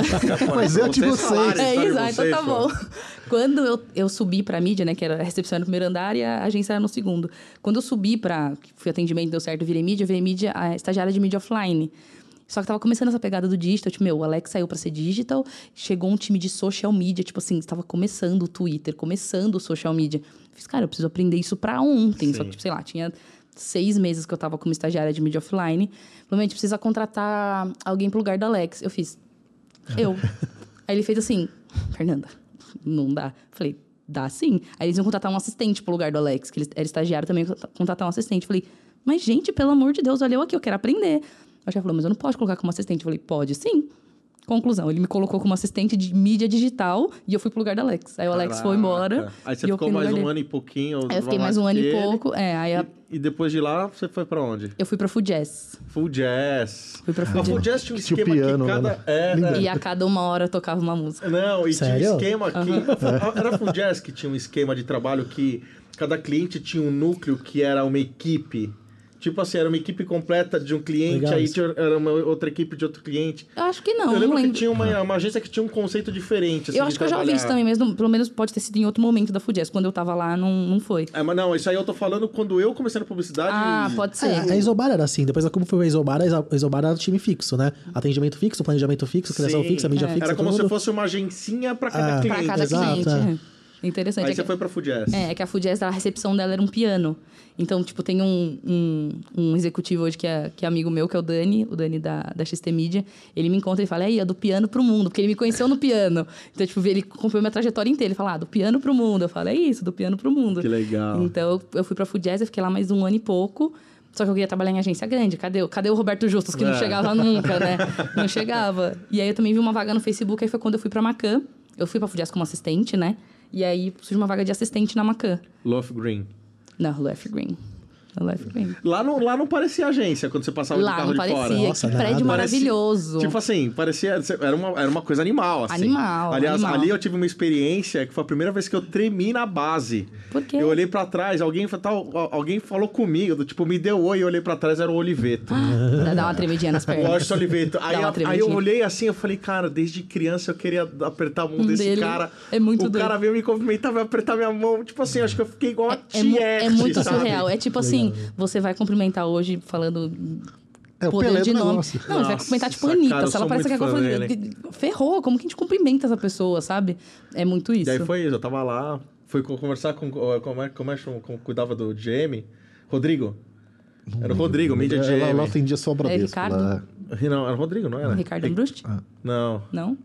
Mas eu de vocês É de ah, então tá bom. Quando eu, eu subi pra mídia, né, que era a recepção no primeiro andar e a agência era no segundo. Quando eu subi pra. Fui atendimento, deu certo, virei mídia, virei mídia, a estagiária de mídia offline. Só que tava começando essa pegada do digital, tipo, meu, o Alex saiu pra ser digital, chegou um time de social media, tipo assim, estava começando o Twitter, começando o social media. Eu fiz, cara, eu preciso aprender isso pra ontem. Só que, tipo, sei lá, tinha seis meses que eu tava como estagiária de mídia offline. Falei, "Meu, a gente precisa contratar alguém pro lugar do Alex. Eu fiz, eu. Aí ele fez assim, Fernanda, não dá. Falei, dá sim. Aí eles iam contratar um assistente pro lugar do Alex, que ele era estagiário também, contratar um assistente. Falei, mas gente, pelo amor de Deus, olha eu aqui, eu quero aprender. O chefe falou, mas eu não posso colocar como assistente. Eu falei, pode sim. Conclusão, ele me colocou como assistente de mídia digital e eu fui pro lugar do Alex. Aí o Alex foi embora. Caraca. Aí você e eu ficou no mais um dele. ano e pouquinho. Aí eu fiquei mais um ano que e pouco. É, aí a- E, e depois de lá, você foi pra onde? eu fui pra Food Jazz. Full Jazz. Fui pra A Full Full Jazz. Jazz tinha um Tinha o esquema piano, que cada... né? Era... E a cada uma hora eu tocava uma música. Não, e Sério? tinha um esquema que... Era a Full Jazz que tinha um esquema de trabalho que cada cliente tinha um núcleo que era uma equipe. Tipo assim, era uma equipe completa de um cliente, Legal aí isso. tinha, era uma outra equipe de outro cliente. Eu acho que não, eu não lembro lembro. que tinha uma, uma agência que tinha um conceito diferente. assim, eu acho que eu já ouvi isso trabalhar. também, mesmo, pelo menos pode ter sido em outro momento da Jazz. Quando eu tava lá, não, não foi. É, mas não, isso aí eu tô falando quando eu comecei na publicidade. Ah, pode ser. É, a Isobar era assim. Depois Cubo foi a Isobar, a Iso- a Isobar era time fixo, né? Atendimento fixo, planejamento fixo, criação Sim. fixa, mídia É. fixa, Era como se fosse uma agencinha pra cada Ah. cliente. Pra cada exato, cliente. é. é. Interessante. Aí é você que- foi pra Jazz. É, é que a Jazz, a recepção dela era um piano. Então, tipo, tem um, um, um executivo hoje que é, que é amigo meu, que é o Dani, o Dani da, da XT Media. Ele me encontra e fala, aí, é do piano pro mundo, porque ele me conheceu no piano. Então, tipo, ele acompanhou minha trajetória inteira. Ele fala, ah, do piano pro mundo. Eu falo, é isso, do piano pro mundo. Que legal. Então, eu- fui pra Food Jazz, eu fiquei lá mais um ano e pouco. Só que eu queria trabalhar em agência grande. Cadê, o- cadê o Roberto Justus, que não É. chegava nunca, né? Não chegava. E aí eu também vi uma vaga no Facebook, aí foi quando eu fui pra Macan. Eu fui pra Food Jazz como assistente, né? E aí surgiu uma vaga de assistente na Macan. Love Green. Na Left Green. Da Life Green. Lá não, lá não parecia agência quando você passava de Lá carro não de parecia. fora. Nossa, que prédio nada. maravilhoso. Tipo assim, parecia. Era uma, era uma coisa animal, assim. Animal, Aliás, animal. ali eu tive uma experiência que foi a primeira vez que eu tremi na base. Por quê? Eu olhei pra trás, alguém, tal, alguém falou comigo, tipo, me deu oi, eu olhei pra trás, era o Oliveto. Dá- Dá uma tremidinha nas pernas. Washington Oliveto. Aí, aí eu olhei assim, eu falei, cara, desde criança eu queria apertar a mão Um desse dele cara. é muito O doido. cara veio me cumprimentar, veio apertar minha mão. Tipo assim, acho que eu fiquei igual a É, mu- Tiete, é muito sabe? surreal. É tipo assim, você vai cumprimentar hoje falando É o poder Pelé de do nome. negócio. Não, você vai Nossa, cumprimentar tipo cara, Anitta. Se ela parece que fã falando, ferrou, como que a gente cumprimenta essa pessoa, sabe? É muito isso. E aí foi isso, eu tava lá, fui co- conversar com. Como é, como é que como cuidava do GM? Rodrigo. Era o Rodrigo, mídia Ela, GM. ela atendia só o Bradesco. Ricardo? lá. Não, era o Rodrigo, não era? Ricardo Ri- Ambrust? Não. Não?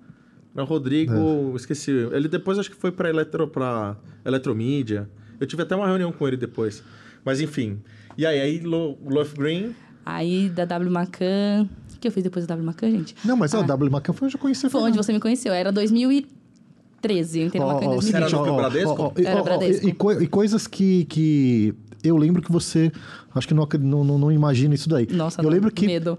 Não, Rodrigo, É. esqueci. Ele depois acho que foi pra, eletro, pra Eletromídia. Eu tive até uma reunião com ele depois. Mas enfim. E aí, aí Lo, Love Green. Aí da W Macan. O que eu fiz depois da W Macan, gente? Não, mas Ah. a W Macan foi onde eu conheci Foi onde você me conheceu. Era 2013. Eu entrei na Macan em ó, 2013. Era no Bradesco? e- Era Bradesco. E, e coisas que, que eu lembro que você. Acho que não, não, não, não imagina isso daí. Nossa, eu não, lembro que medo.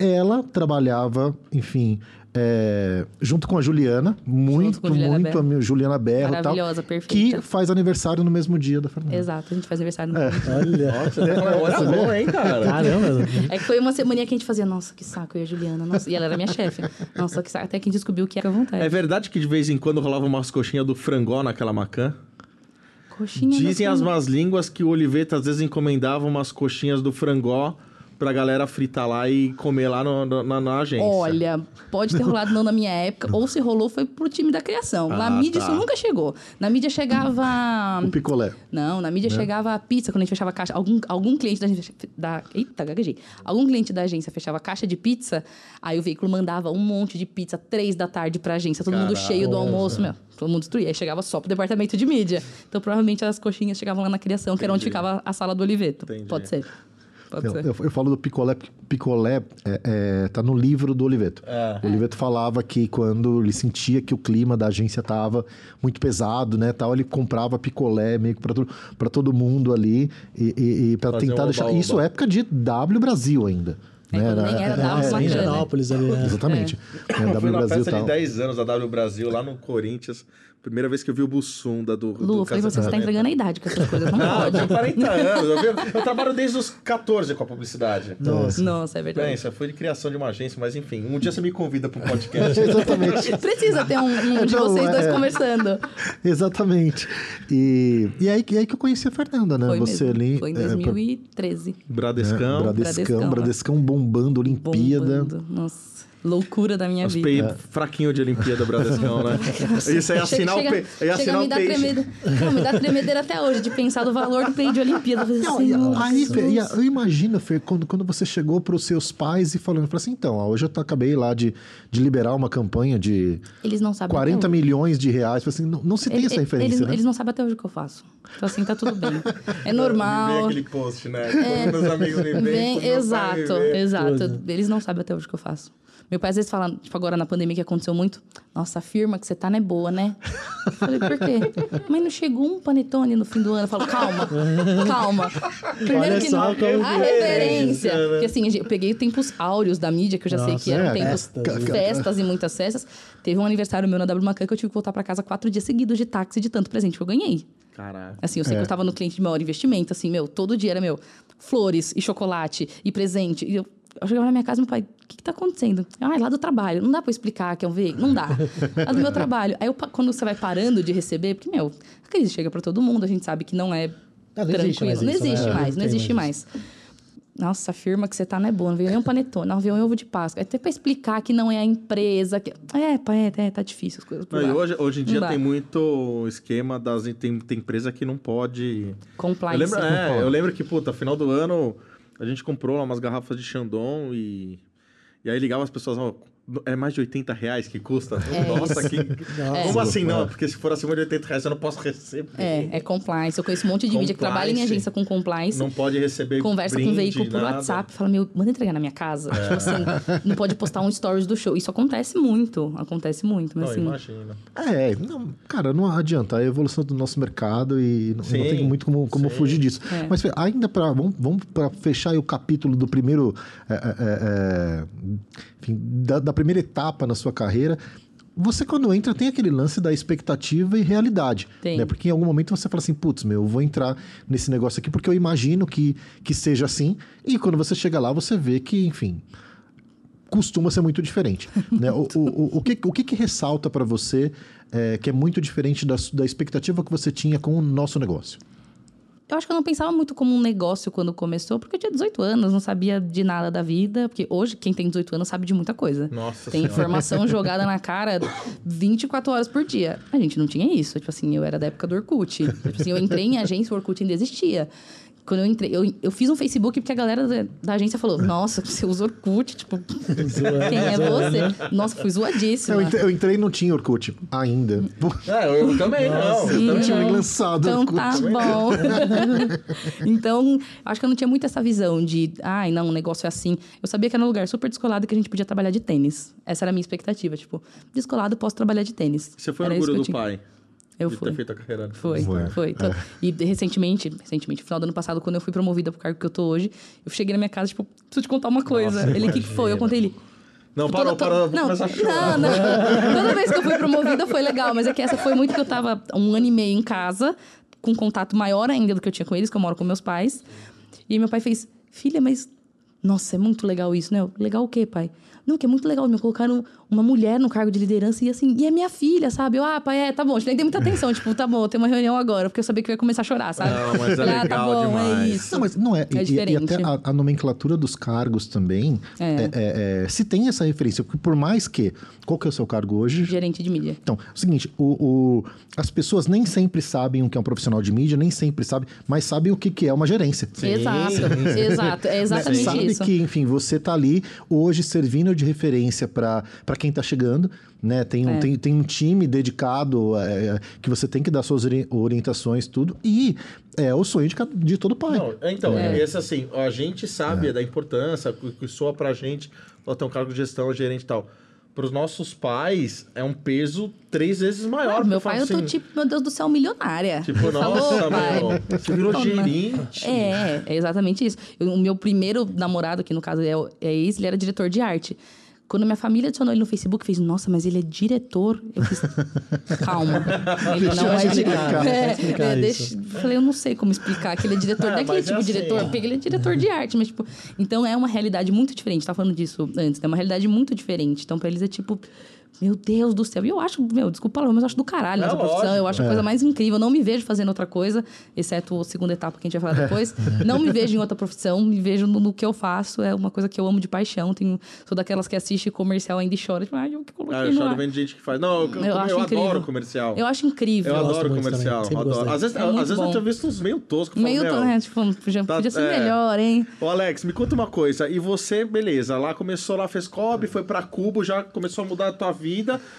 Ela trabalhava, enfim, é, junto com a Juliana, muito, a Juliana muito, Berro. a Juliana Berro e tal. Maravilhosa, perfeita. Que faz aniversário no mesmo dia da Fernanda. Exato, a gente faz aniversário no Olha. Nossa, tá hora boa, hein, cara? Caramba. É que foi uma semaninha que a gente fazia, nossa, que saco, eu e a Juliana. Nossa, e ela era minha chefe. Nossa, que saco. Até que a gente descobriu que era à vontade. É verdade que de vez em quando rolava umas coxinhas do frangó naquela Macan? Coxinha Dizem as más línguas que o Oliveto às vezes encomendava umas coxinhas do frangó pra galera fritar lá e comer lá no- no- na, na agência. Olha, pode ter rolado não na minha época, ou se rolou foi pro time da criação. na Ah, mídia tá. isso nunca chegou. Na mídia chegava. O picolé. Não, na mídia chegava a pizza quando a gente fechava a caixa. Algum, algum cliente da agência. Da, eita, gaguejei. Algum cliente da agência fechava a caixa de pizza, aí o veículo mandava um monte de pizza, três da tarde pra agência, todo mundo Caraca. cheio do almoço, meu. Todo mundo destruía. Aí chegava só pro departamento de mídia. Então provavelmente as coxinhas chegavam lá na criação, que era onde Entendi. ficava a sala do Oliveto. Entendi. Pode ser. Pode Eu, ser. eu- eu falo do picolé, porque picolé é, é, tá no livro do Oliveto. É. O Oliveto falava que quando ele sentia que o clima da agência tava muito pesado, né, tal, ele comprava picolé meio que pra todo mundo ali e, e, e para tentar um deixar... oba-oba. Isso é época de W Brasil ainda. É, né? quando nem era W em bacana, né? Ali, né? Exatamente. É, Eu fui na Brasil festa tal. de 10 anos da W Brasil, lá no Corinthians. Primeira vez que eu vi o Bussunda do, do Lu, eu falei, você está entregando a idade com essas coisas. Não Não, eu pode. tenho 40 anos. Eu, vi- eu trabalho desde os 14 com a publicidade. Nossa. Nossa, é verdade. Isso foi de criação de uma agência, mas enfim. Um dia você me convida para um podcast. Exatamente. Precisa ter um, um de Não, vocês dois é. conversando. Exatamente. E, e, aí, e aí que eu conheci a Fernanda, né? Foi Você mesmo. ali. Foi em é, pra- 2013. Bradescão. Bradescão, Bradescão, Bradescão bombando, Olimpíada. Bombando. Nossa, loucura da minha Os vida. peidos fraquinho de Olimpíada Bradescão, né? Isso aí é assinar chega, o pe... chega, é chega me tremedeira. Não, me dá tremedeira até hoje de pensar do valor do peito de Olimpíada. Não, Senhor, aí, a- eu imagino, Fê, quando, quando você chegou para os seus pais e falando, falou assim, então, ó, hoje eu tô- acabei lá de, de liberar uma campanha de Eles não sabem 40 até hoje. milhões de reais. Assim, não, não se tem Ele- essa referência, eles, né? eles não sabem até hoje o que eu faço. Então, assim, tá tudo bem. É normal. vem aquele post, né? Quando meus amigos me veem, exato, exato. Eles não sabem até hoje o que eu faço. Meu pai às vezes fala, tipo, agora na pandemia que aconteceu muito, nossa, a firma que você tá não é boa, né? Eu falei, por quê? Mas não chegou um panetone no fim do ano. Eu falo, calma, calma. Primeiro Olha que não, como a é, referência. né? Porque assim, eu peguei tempos áureos da mídia, que eu já sei Nossa, que eram é, tempos festas, festas e muitas festas. Teve um aniversário meu na W Macan que eu tive que voltar pra casa quatro dias seguidos de táxi de tanto presente que eu ganhei. Caraca. Assim, eu sei É. que eu tava no cliente de maior investimento, assim, meu, todo dia era meu, flores e chocolate e presente. E eu, eu chegava na minha casa e meu pai, o que, que tá acontecendo? Ah, é lá do trabalho. Não dá pra eu explicar que é um veículo? Não dá. Lá do meu trabalho. Aí eu, quando você vai parando de receber, porque, meu, a crise chega pra todo mundo, a gente sabe que não é Ah, não existe tranquilo. mais não isso, existe né? mais, não Não existe mais mais. Nossa, a firma que você tá não é boa. Não veio nem um panetone, não veio um ovo de Páscoa. Até pra explicar que não é a empresa. Que... É, pai, é, é, tá difícil as coisas Não, hoje, hoje em Não dia tem muito esquema das. Tem, tem empresa que não pode. Compliance. Eu lembro, é, eu lembro que, puta, final do ano a gente comprou lá umas garrafas de Chandon e. E aí ligava as pessoas, ó, É mais de 80 reais que custa? É Nossa, que. Nossa. Como assim não? Porque se for acima de 80 reais eu não posso receber. É, é compliance. Eu conheço um monte de mídia que trabalha em agência com compliance. Não pode receber. Conversa com brinde, o veículo por nada. WhatsApp, fala, meu, manda entregar na minha casa. Tipo assim, não pode postar um stories do show. Isso acontece muito, acontece muito, mas Não, assim. imagina. É, não, cara, não adianta. A evolução do nosso mercado e não, não Sim, tem muito como, como sim. fugir disso. É. Mas ainda para vamos, vamos para fechar aí o capítulo do primeiro, é, é, é, enfim, da, da primeira etapa na sua carreira. Você, quando entra, tem aquele lance da expectativa e realidade. Tem. Né? Porque em algum momento você fala assim, putz, meu, eu vou entrar nesse negócio aqui porque eu imagino que, que seja assim. E quando você chega lá, você vê que, enfim, costuma ser muito diferente. né? o, o, o, que, o que, que ressalta para você é, que é muito diferente da, da expectativa que você tinha com o nosso negócio? Eu acho que eu não pensava muito como um negócio quando começou, porque eu tinha 18 anos, não sabia de nada da vida. Porque hoje, quem tem 18 anos sabe de muita coisa. Nossa Tem Senhora. informação jogada na cara 24 horas por dia. A gente não tinha isso. Tipo assim, eu era da época do Orkut. Tipo assim, eu entrei em agência, o Orkut ainda existia. Quando eu entrei, eu, eu fiz um Facebook porque a galera da, da agência falou: Nossa, você usa Orkut, tipo, quem é você? Nossa, fui zoadíssima. Eu entrei, eu entrei e não tinha Orkut ainda. É, eu também não. Sim, Eu não tinha não. lançado Então Orkut. tá bom. então, acho que eu não tinha muito essa visão de, ai, não, o negócio é assim. Eu sabia que era um lugar super descolado que a gente podia trabalhar de tênis. Essa era a minha expectativa. Tipo, descolado, posso trabalhar de tênis. Você foi Era orgulho do pai? Eu fui. ter feito a carreira. Foi, Foi. foi. Então, E recentemente, recentemente, no final do ano passado, quando eu fui promovida pro cargo que eu tô hoje, eu cheguei na minha casa, tipo, preciso te contar uma coisa. Nossa, ele, o que, que foi? Eu contei ele. Não, Toda- parou, to- parou, não, começar a chorar. Não, não. Toda vez que eu fui promovida foi legal, mas é que essa foi muito que eu tava um ano e meio em casa, com contato maior ainda do que eu tinha com eles, que eu moro com meus pais. E aí meu pai fez, filha, mas. Nossa, é muito legal isso, né? Eu, Legal o quê, pai? Não, que é muito legal. Me colocaram uma mulher no cargo de liderança e assim, e é minha filha, sabe? Eu, ah, pai, é, tá bom. Nem dei muita atenção. tipo, tá bom, tem uma reunião agora, porque eu sabia que eu ia começar a chorar, sabe? Não, mas é Falei, ah, legal tá bom, é demais. isso. Não, mas não é. É e- e, diferente. até a, a nomenclatura dos cargos também É. é, é, é, se tem essa referência. Porque por mais que. Qual que é o seu cargo hoje? Gerente de mídia. Então, é o seguinte, o, o- as pessoas nem sempre sabem o que é um profissional de mídia, nem sempre sabem, mas sabem o que, que é uma gerência. Exato, exato. É exatamente Sabe isso. que, enfim, você tá ali hoje servindo de referência para quem tá chegando, né? Tem um, É. tem, tem um time dedicado é, que você tem que dar suas ori- orientações, tudo. E é o sonho de, de todo pai. Não, então, É. esse assim, a gente sabe da importância, que que soa pra gente, ó, ter um cargo de gestão, gerente e tal. Para os nossos pais, é um peso três vezes maior. Porque meu pai, eu falo tô assim, tipo, meu Deus do céu, milionária. Tipo, nossa, meu, você virou gerente. É, é exatamente isso. Eu- o meu primeiro namorado, que no caso é, é esse, ele era diretor de arte. Quando minha família adicionou ele no Facebook, fez, nossa, mas ele é diretor. Eu fiz, calma. Ele Deixa não eu é diretor. deixa eu É, explicar é, deixa- Falei, eu não sei como explicar que ele é diretor. Ah, não é aquele tipo é de diretor, assim. porque ele é diretor de arte, mas tipo. Então é uma realidade muito diferente. Tava falando disso antes, é uma realidade muito diferente. Então, pra eles é tipo. Meu Deus do céu. E eu acho, meu, desculpa, mas eu acho do caralho É essa profissão. lógico. Eu acho a coisa mais incrível. Eu não me vejo fazendo outra coisa, exceto a segunda etapa que a gente vai falar depois. não me vejo em outra profissão, me vejo no, no que eu faço. É uma coisa que eu amo de paixão. Tenho, sou daquelas que assiste comercial ainda e chora. Tipo, ai, eu que coloquei Ah, eu no choro vendo gente que faz. Não, eu, eu, Eu acho eu incrível. adoro comercial. Eu acho incrível. Eu adoro comercial. adoro. Às vezes, É às vezes eu tinha visto uns meio toscos. Meio, meu, né, tipo, podia, tá- podia ser é. melhor, hein? Ô, Alex, me conta uma coisa. E você, beleza, lá começou, lá fez COB, foi pra Cubo, já começou a mudar a tua vida.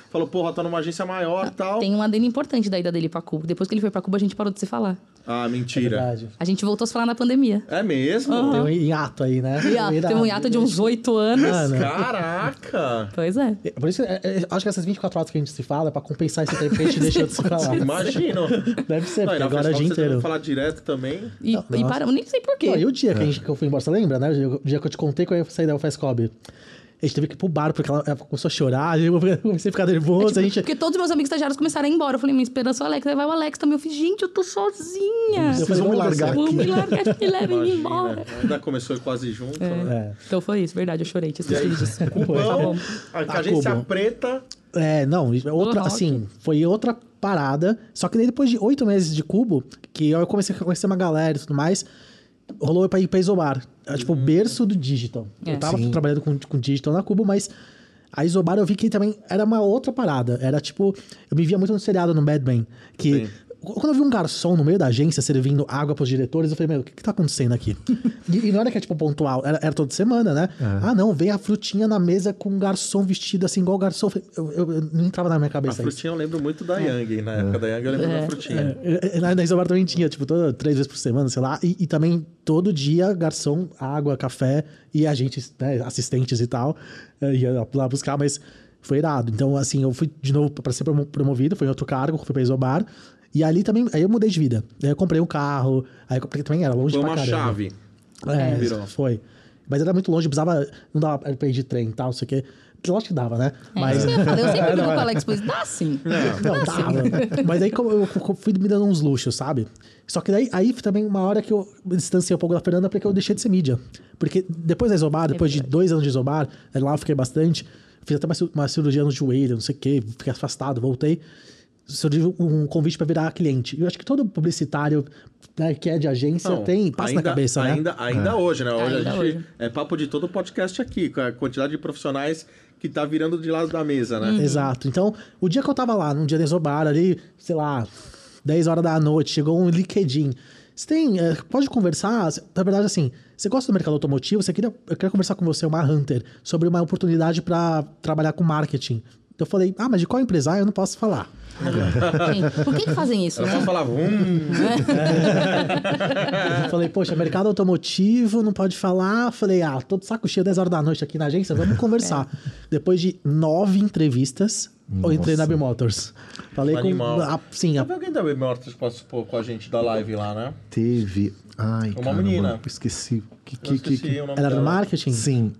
Falou, porra, tá numa agência maior e tal. Tem um adendo importante da ida dele pra Cuba. Depois que ele foi pra Cuba, a gente parou de se falar. Ah, É mentira. verdade. A gente voltou a se falar na pandemia. É mesmo? Tem um hiato aí, né? Ó, Teve um hiato de uns oito anos. Mano. Caraca! Pois é. Por isso, é, é, acho que essas 24 horas que a gente se fala é pra compensar esse tempo que a gente deixou de se falar. Imagino. Deve ser, Não, porque agora é o dia inteiro. falar direto também. E, Não, e paramos, nem sei porquê. E o dia que, a gente, que eu fui embora, você lembra, né? O dia que eu te contei que eu ia sair da UFSCOB. A gente teve que ir pro bar, porque ela, ela começou a chorar, eu comecei a ficar nervoso, Tipo, a gente... Porque todos os meus amigos estagiários começaram a ir embora. Eu falei, minha esperança é o Alex. Aí vai o Alex também. Eu fiz, gente, eu tô sozinha. Vocês falei, vão me vamos largar Vamos me aqui. largar, me levem Imagina. embora. Ainda começou quase junto, né? É. Então foi isso, verdade. Eu chorei, tinha E aí, esquecido disso. Cubão, Tá bom. a, a Ah, agência preta. É, não, outra, rock. assim, foi outra parada. Só que daí depois de oito meses de cubo, que eu comecei a conhecer uma galera e tudo mais, rolou pra ir pra Isobar. É tipo o berço do digital. É. Eu tava Sim. trabalhando com, com digital na Cubo, mas a Isobar eu vi que também era uma outra parada. Era tipo, eu me via muito no seriado no Mad Men, que Sim. Quando eu vi um garçom no meio da agência servindo água pros diretores, eu falei, meu, o que, que tá acontecendo aqui? e, e não era que é tipo pontual, era, era toda semana, né? Ah, não, vem a frutinha na mesa com um garçom vestido assim, igual o garçom. Eu, eu, eu não entrava na minha A cabeça isso. frutinha eu lembro muito da Yang. Na época da Yang eu lembro da frutinha. É, Na, na Isobar também tinha, tipo, toda, três vezes por semana, sei lá. E, e também todo dia, garçom, água, café e a gente, né, assistentes e tal, eh, ia lá buscar, mas foi irado. Então, assim, eu fui de novo pra ser promo- promovido, foi em outro cargo, fui pra Isobar. E ali também, aí eu mudei de vida. Aí eu comprei um carro, aí eu comprei também, era longe Foi pra uma caramba. chave. É, Virou. foi. Mas era muito longe, precisava, não dava pra ir de trem e tal, não sei o quê. Lógico que dava, né? É, Mas... isso que eu falar. Eu sempre É, digo com o é. Alex, pois dá sim. Não, tava. Mas aí eu fui me dando uns luxos, sabe? Só que daí aí também uma hora que eu me distanciei um pouco da Fernanda porque eu deixei de ser mídia. Porque depois da Isobar, depois de verdade. dois anos de Isobar, lá eu fiquei bastante. Fiz até uma, uma cirurgia no joelho, não sei o quê, fiquei afastado, voltei. Surgiu um convite para virar cliente. Eu acho que todo publicitário né, que é de agência Não, tem, passa ainda, na cabeça, né? Ainda, ainda hoje, né? Hoje Ainda a gente. hoje. É papo de todo podcast aqui, com a quantidade de profissionais que tá virando de lado da mesa, né? Uhum. Exato. Então, o dia que eu tava lá, num dia da Isobar, ali, sei lá, 10 horas da noite, chegou um LinkedIn. Você tem. eh, pode conversar? Na verdade, assim, você gosta do mercado automotivo, você queria, eu queria conversar com você, uma Hunter, sobre uma oportunidade para trabalhar com marketing. Então eu falei, ah, mas de qual empresa? Ah, eu não posso falar. Gente, por que, que fazem isso, né? só falava, hum, Eu falei, poxa, mercado automotivo, não pode falar. Falei, ah, tô de saco cheio, 10 horas da noite aqui na agência, vamos conversar. Depois de nove entrevistas, eu entrei na B-Motors. Falei com. Animal. a- sim, a- Teve alguém da Motors que participou com a gente da live lá, né? Teve. Ai, Uma caramba, menina. Esqueci. Que, Eu que, que, esqueci que... o nome ela era do marketing? Sim,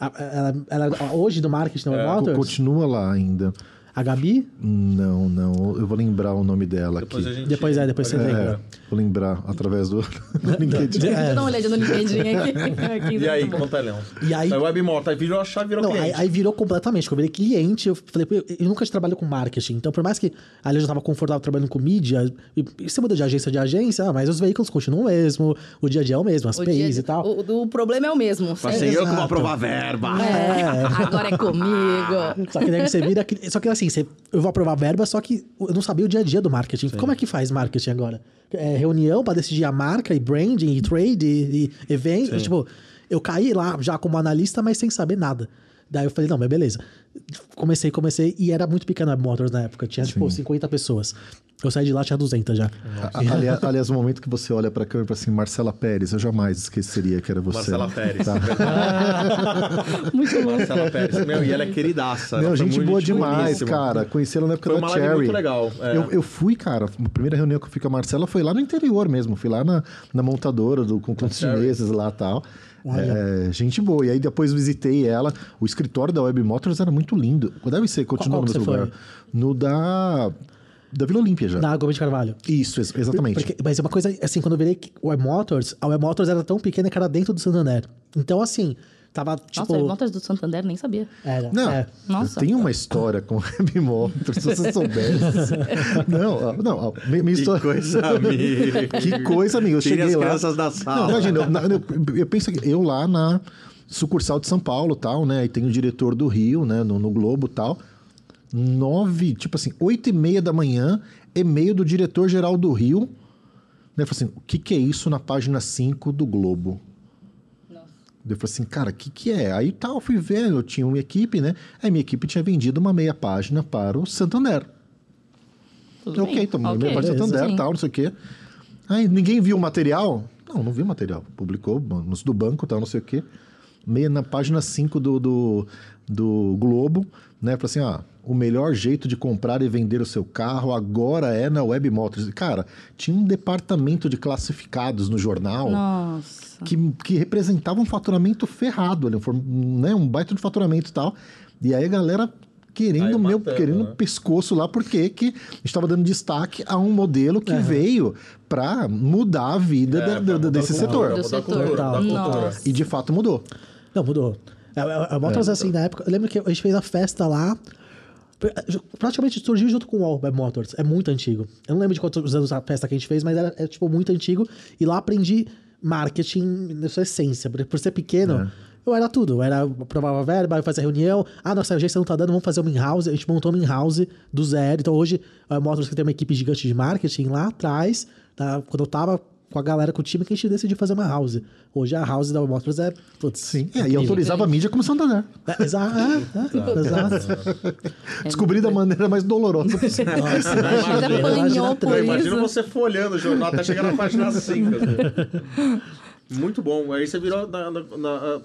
A- Ela, ela- hoje do marketing da É, B-Motors? continua lá ainda. A Gabi? Não, não. Eu vou lembrar o nome dela Depois aqui. a gente. Depois é, depois você É. lembra. Vou lembrar através do, do LinkedIn. Deixa eu dar uma olhadinha no LinkedIn aqui. E aí, aí, Leão. E aí- Aí o Webmota, aí virou a chave, virou Não, aí, cliente. aí virou completamente. Quando eu virei cliente, eu falei, eu, eu nunca trabalho com marketing. Então, por mais que ali eu já estava confortável trabalhando com mídia, e, e você muda de agência de agência, ah, mas os veículos continuam o mesmo, o dia a dia é o mesmo, as O PIs dia- e tal. O, o problema é o mesmo. Mas sempre. assim, eu que vou aprovar verba. É, agora é comigo. Só que daí você vira. Só que assim, você- eu vou aprovar verba, só que eu não sabia o dia a dia do marketing. Como é que faz marketing agora? É reunião para decidir a marca e branding e trade e, e evento. Tipo, eu caí lá já como analista, mas sem saber nada. Daí eu falei, não, mas beleza. Comecei, comecei, e era muito pequena a Motors na época. Tinha, tipo, 50 pessoas. Eu saí de lá, tinha 200 já. Aliás, aliás, o momento que você olha pra câmera e fala assim, Marcela Pérez, eu jamais esqueceria que era você. Marcela Pérez. Tá. Muito bom. Marcela Pérez. Meu, e ela é queridaça. Meu, ela foi gente boa demais, boníssima. cara. Conheci ela na época Foi da uma live Cherry. muito legal, é. Eu, eu fui, cara. A primeira reunião que eu fui com a Marcela foi lá no interior mesmo. Fui lá na, na montadora do, com, com os Cherry. chineses lá e tal. É, gente boa. E aí depois visitei ela. O escritório da Web Motors era muito lindo. Deve ser, continua no mesmo lugar. No da. Da Vila Olímpia já. Na Gomes de Carvalho. Isso, ex- exatamente. Porque- mas é uma coisa, assim, quando eu virei Web Motors, a Web Motors era tão pequena que era dentro do Santander. Então, assim, tava, tipo... Nossa, do Santander, nem sabia. Era, Não, é. Nossa. tem uma história com Web Motors, se você soubesse. não, ó, não, ó, minha, minha Que história. coisa, amigo. Que coisa, amigo. Eu Tire cheguei as lá. crianças da sala. Não, imagina, eu, eu, eu penso que eu lá na sucursal de São Paulo tal, né? E tem o diretor do Rio, né? No, no Globo tal. Nove, tipo assim, oito e meia da manhã, e-mail do diretor-geral do Rio. Né? Falei assim, o que, que é isso na página 5 do Globo? Eu falei assim, cara, o que, que é? Aí tal, eu fui ver, eu tinha uma equipe, né? Aí minha equipe tinha vendido uma meia página para o Santander. Tudo ok, bem. então, Ok. meia página beleza, Santander sim. tal, não sei o quê. Aí ninguém viu o material? Não, não viu o material. Publicou nos do banco tal, não sei o quê. Meia na página 5 do, do, do Globo, né? Falou assim, ó, o melhor jeito de comprar e vender o seu carro agora é na Web Motors. Cara, tinha um departamento de classificados no jornal Nossa. que, que representava um faturamento ferrado, um, né, um baita de faturamento e tal. E aí a galera querendo Aí o meu matando, querendo né? pescoço lá porque que estava dando destaque a um modelo que veio para mudar a vida É, da- da- mudar desse cultura, setor. Cultura, cultura. E de fato mudou. Não, mudou. A, a, a Motors, assim, na época... Eu lembro que a gente fez a festa lá... Praticamente surgiu junto com o Web Motors. É muito antigo. Eu não lembro de quantos anos a festa que a gente fez, mas era, é, tipo, muito antigo. E lá aprendi marketing na sua essência. Por, por ser pequeno, Eu era tudo. Eu era aprovava verba, eu fazia reunião. Ah, nossa agência não tá dando, vamos fazer uma in-house. A gente montou uma in-house do zero. Então hoje a Motors tem uma equipe gigante de marketing lá atrás. tá? Quando eu tava com a galera, com o time, que a gente decidiu fazer uma house. Hoje a house da Motors é. Putz, Sim. É, e autorizava a mídia como Santander. É, exato. É, é, exato. Descobri da maneira mais dolorosa possível. Nossa, imagina, imagina por isso. você folhando o jornal até chegar na página 5. assim. Muito bom. Aí você virou na, na, na, uh,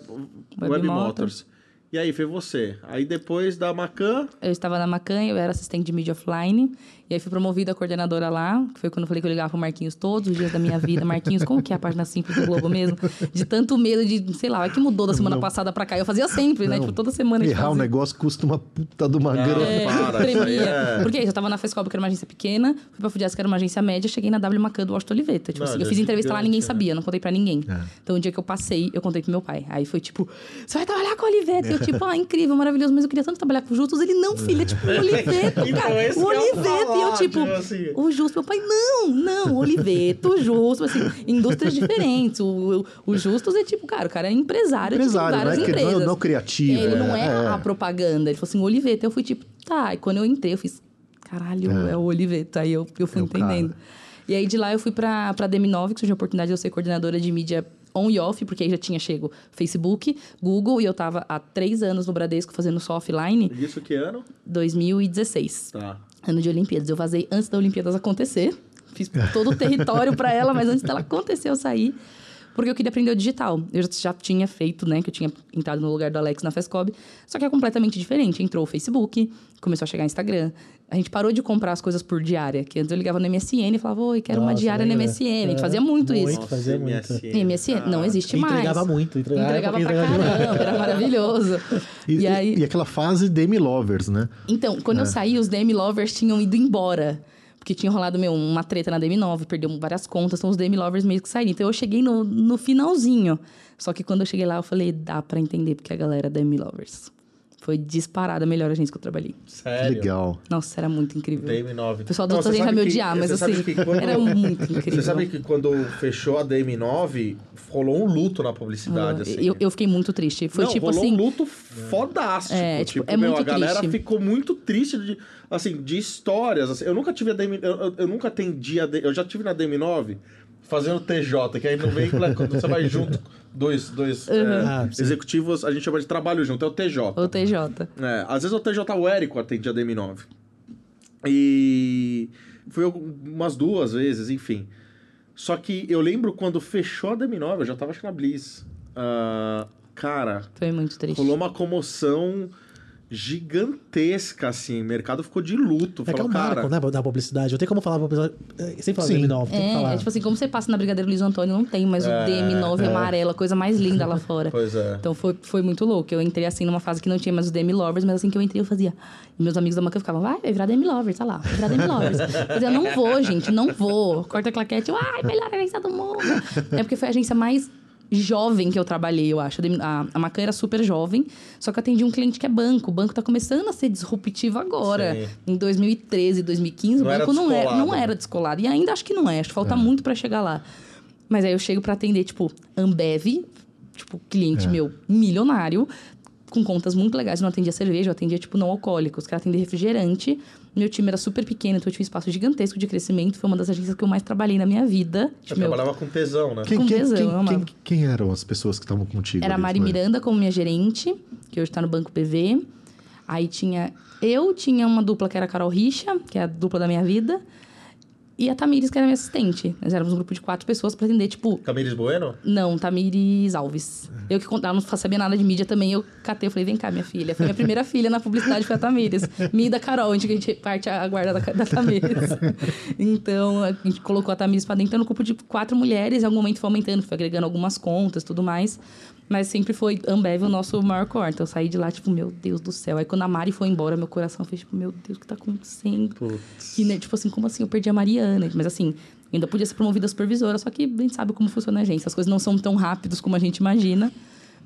Web, Web Motors. E aí, foi você. Aí depois da Macan, Eu estava na Macan, eu era assistente de mídia offline. E aí fui promovida a coordenadora lá, que foi quando eu falei que eu ligava pro Marquinhos todos os dias da minha vida. Marquinhos, como que é a página simples do Globo mesmo? De tanto medo de, sei lá, é que mudou da semana Não. passada pra cá. Eu fazia sempre, né? Não. Tipo, toda semana Errar o fazia. negócio custa uma puta de uma grana. É, Para, tremia. é- Porque eu tava na Fescob, que era uma agência pequena, fui pra Fudias, que era uma agência média, cheguei na W Macan do Washington Oliveta. Tipo Não, assim, eu fiz é entrevista lá, gigante, ninguém né? sabia, não contei pra ninguém. É. Então, o dia que eu passei, eu contei pro meu pai. Aí foi tipo, você vai trabalhar com o Oliveta? E eu, tipo, ah, incrível, maravilhoso, mas eu queria tanto trabalhar com o Justus. Ele, não, filha, tipo, o Oliveta, Então, cara. O Oliveta. E eu, tipo, tipo assim. o Justo, meu pai, não, não, Oliveto, o Justus, assim, indústrias diferentes. O, o, o Justus é tipo, cara, o cara é empresário, Empresário, de não é várias que- não é- empresas. não é criativo, Ele não é- é, é. a propaganda. Ele falou assim, Oliveto. Eu fui tipo, tá. E quando eu entrei, eu fiz, caralho, é, o Oliveto. Aí eu, eu fui É entendendo. E aí de lá eu fui pra, pra DM9, que surgiu a oportunidade de eu ser coordenadora de mídia on e off, porque aí já tinha chego Facebook, Google, e eu tava há três anos no Bradesco fazendo só offline, isso que ano? 2016 Tá. Ano de Olimpíadas. Eu vazei antes da Olimpíadas acontecer. Fiz todo o território para ela, mas antes dela acontecer, eu saí. Porque eu queria aprender o digital. Eu já, já tinha feito, né? Que eu tinha entrado no lugar do Alex na Fescob. Só que é completamente diferente. Entrou o Facebook, começou a chegar o Instagram. A gente parou de comprar as coisas por diária. Que antes eu ligava no MSN e falava, oi, quero uma Nossa, diária no? MSN. A gente É, fazia muito, muito. isso. fazia muito. MSN não existe mais. entregava muito, entregava, Entregava pra entregava demais. caramba, era maravilhoso. E, e aí... e aquela fase Demi Lovers, né? Então, quando eu saí, os DM Lovers tinham ido embora. Porque tinha rolado, meu, uma treta na DM9, perdeu várias contas, então os DM Lovers meio que saíram. Então eu cheguei no, no finalzinho. Só que quando eu cheguei lá, eu falei, dá pra entender porque a galera é DM Lovers. Foi disparada a melhor agência que eu trabalhei. Sério? Legal. Nossa, era muito incrível. DM9. O pessoal outro você agente vai me odiar, mas você assim, quando- era muito incrível. Você sabe que quando fechou a DM9, rolou um luto na publicidade, assim. eu, eu fiquei muito triste. Foi Não, tipo rolou assim. um luto fodástico. É, tipo, tipo, é meu, muito a galera triste. ficou muito triste de, assim, de histórias. assim. eu nunca tive a DM, eu, eu- eu nunca atendi a D- eu já tive na DM9 fazendo TJ, que aí no veículo é quando você vai junto dois, dois é, Ah, executivos, a gente chama de trabalho junto, é o TJ. O TJ. É, às vezes o TJ o Érico atendia a DM9. E foi umas duas vezes, enfim. Só que eu lembro quando fechou a DM9, eu já tava acho que na Bliss. Ah, cara, Foi muito triste. rolou uma comoção gigantesca, assim. O mercado ficou de luto. É que é Falou, um marco, cara, né, da publicidade. Eu tenho como falar pra publicidade. é, Sem falar Sim. DM9, tem que É, falar. é tipo assim, como você passa na Brigadeiro Luiz Antônio, não tem mais o DM9 amarelo, a coisa mais linda lá fora. Pois é. Então foi, foi muito louco. Eu entrei assim numa fase que não tinha mais os DM Lovers, mas assim que eu entrei eu fazia. E meus amigos da Macan ficavam, vai, vai virar DM Lovers, tá lá, vai virar DM Lovers. Eu dizia, não vou, gente, não vou. Corta a claquete, eu, ai, melhor agência do mundo. É porque foi a agência mais jovem que eu trabalhei, eu acho. A, a Macan era super jovem, só que eu atendi um cliente que é banco. O banco tá começando a ser disruptivo agora. Sim. Em 2013, 2015, Não o era banco não era, descolado, não era descolado. E ainda acho que não é, acho que falta muito pra chegar lá. Mas aí eu chego pra atender, tipo, Ambev, tipo, cliente meu milionário, com contas muito legais. Eu não atendia cerveja, eu atendia, tipo, não alcoólicos. Quero atender refrigerante. Meu time era super pequeno, então eu tinha um espaço gigantesco de crescimento. Foi uma das agências que eu mais trabalhei na minha vida. Você Tipo, meu, trabalhava com tesão, né? Quem, Com quem, tesão, quem, quem- quem eram as pessoas que estavam contigo? Era a Mari? Miranda como minha gerente, que hoje tá no Banco PV. Aí tinha... Eu tinha uma dupla que era a Carol Richa, que é a dupla da minha vida. E a Tamires, que era minha assistente. Nós éramos um grupo de quatro pessoas pra atender, tipo... Camires Bueno? Não, Tamires Alves. Eu que ela não sabia nada de mídia também, eu catei, eu falei, vem cá, minha filha. Foi minha primeira filha na publicidade, foi a Tamires. Me e da Carol, onde a gente parte a guarda da, da Tamires. então, a gente colocou a Tamires pra dentro, era um grupo de quatro mulheres, em algum momento foi aumentando, foi agregando algumas contas, tudo mais. Mas sempre foi Ambev o nosso maior core. Então, eu saí de lá, tipo, meu Deus do céu. Aí, quando a Mari foi embora, meu coração fez, tipo, meu Deus, o que tá acontecendo? Que, né, tipo assim, como assim? Eu perdi a Mariana. Mas assim, ainda podia ser promovida a supervisora, só que a gente sabe como funciona a agência. As coisas não são tão rápidas como a gente imagina.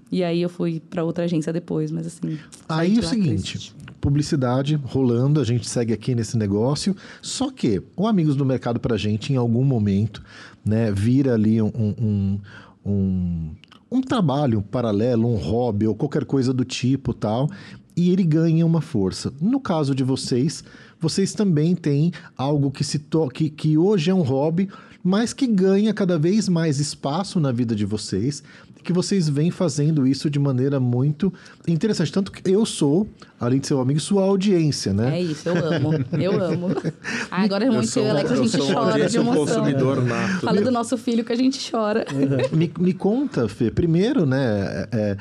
E aí eu fui pra outra agência depois, mas assim. Aí é o seguinte, triste. publicidade rolando, a gente segue aqui nesse negócio. Só que o Amigos do Mercado pra gente, em algum momento, né, vira ali um, um, um, um trabalho paralelo, um hobby ou qualquer coisa do tipo tal, e ele ganha uma força. No caso de vocês, vocês também têm algo que se to que, que hoje é um hobby, mas que ganha cada vez mais espaço na vida de vocês, que vocês vêm fazendo isso de maneira muito interessante. Tanto que eu sou, além de ser um amigo, sua audiência, né? É isso, eu amo. Eu amo. Ah, agora, irmão, que eu e o Alex, a eu gente chora de emoção. consumidor nato. Fala do nosso filho que a gente chora. me, me conta, Fê, primeiro, né? é,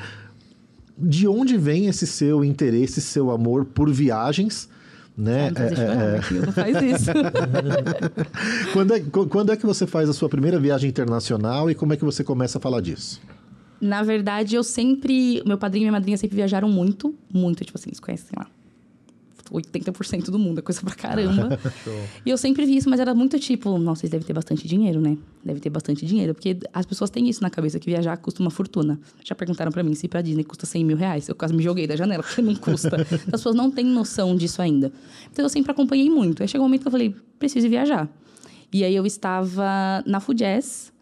de onde vem esse seu interesse, seu amor por viagens? Né? Não, É, é, é. Marquinhos, não faz isso. Quando, é, qu- quando é que você faz a sua primeira viagem internacional e como é que você começa a falar disso? Na verdade, eu sempre. Meu padrinho e minha madrinha sempre viajaram muito, muito. Tipo assim, eles conhecem, sei lá, 80% do mundo, é coisa pra caramba. e eu sempre vi isso, mas era muito tipo, nossa, vocês devem ter bastante dinheiro, né? Deve ter bastante dinheiro. Porque as pessoas têm isso na cabeça, que viajar custa uma fortuna. Já perguntaram pra mim se ir pra Disney custa 100 mil reais. Eu quase me joguei da janela, porque não custa. As pessoas não têm noção disso ainda. Então eu sempre acompanhei muito. Aí chegou um momento que eu falei, preciso viajar. E aí eu estava na Fujess,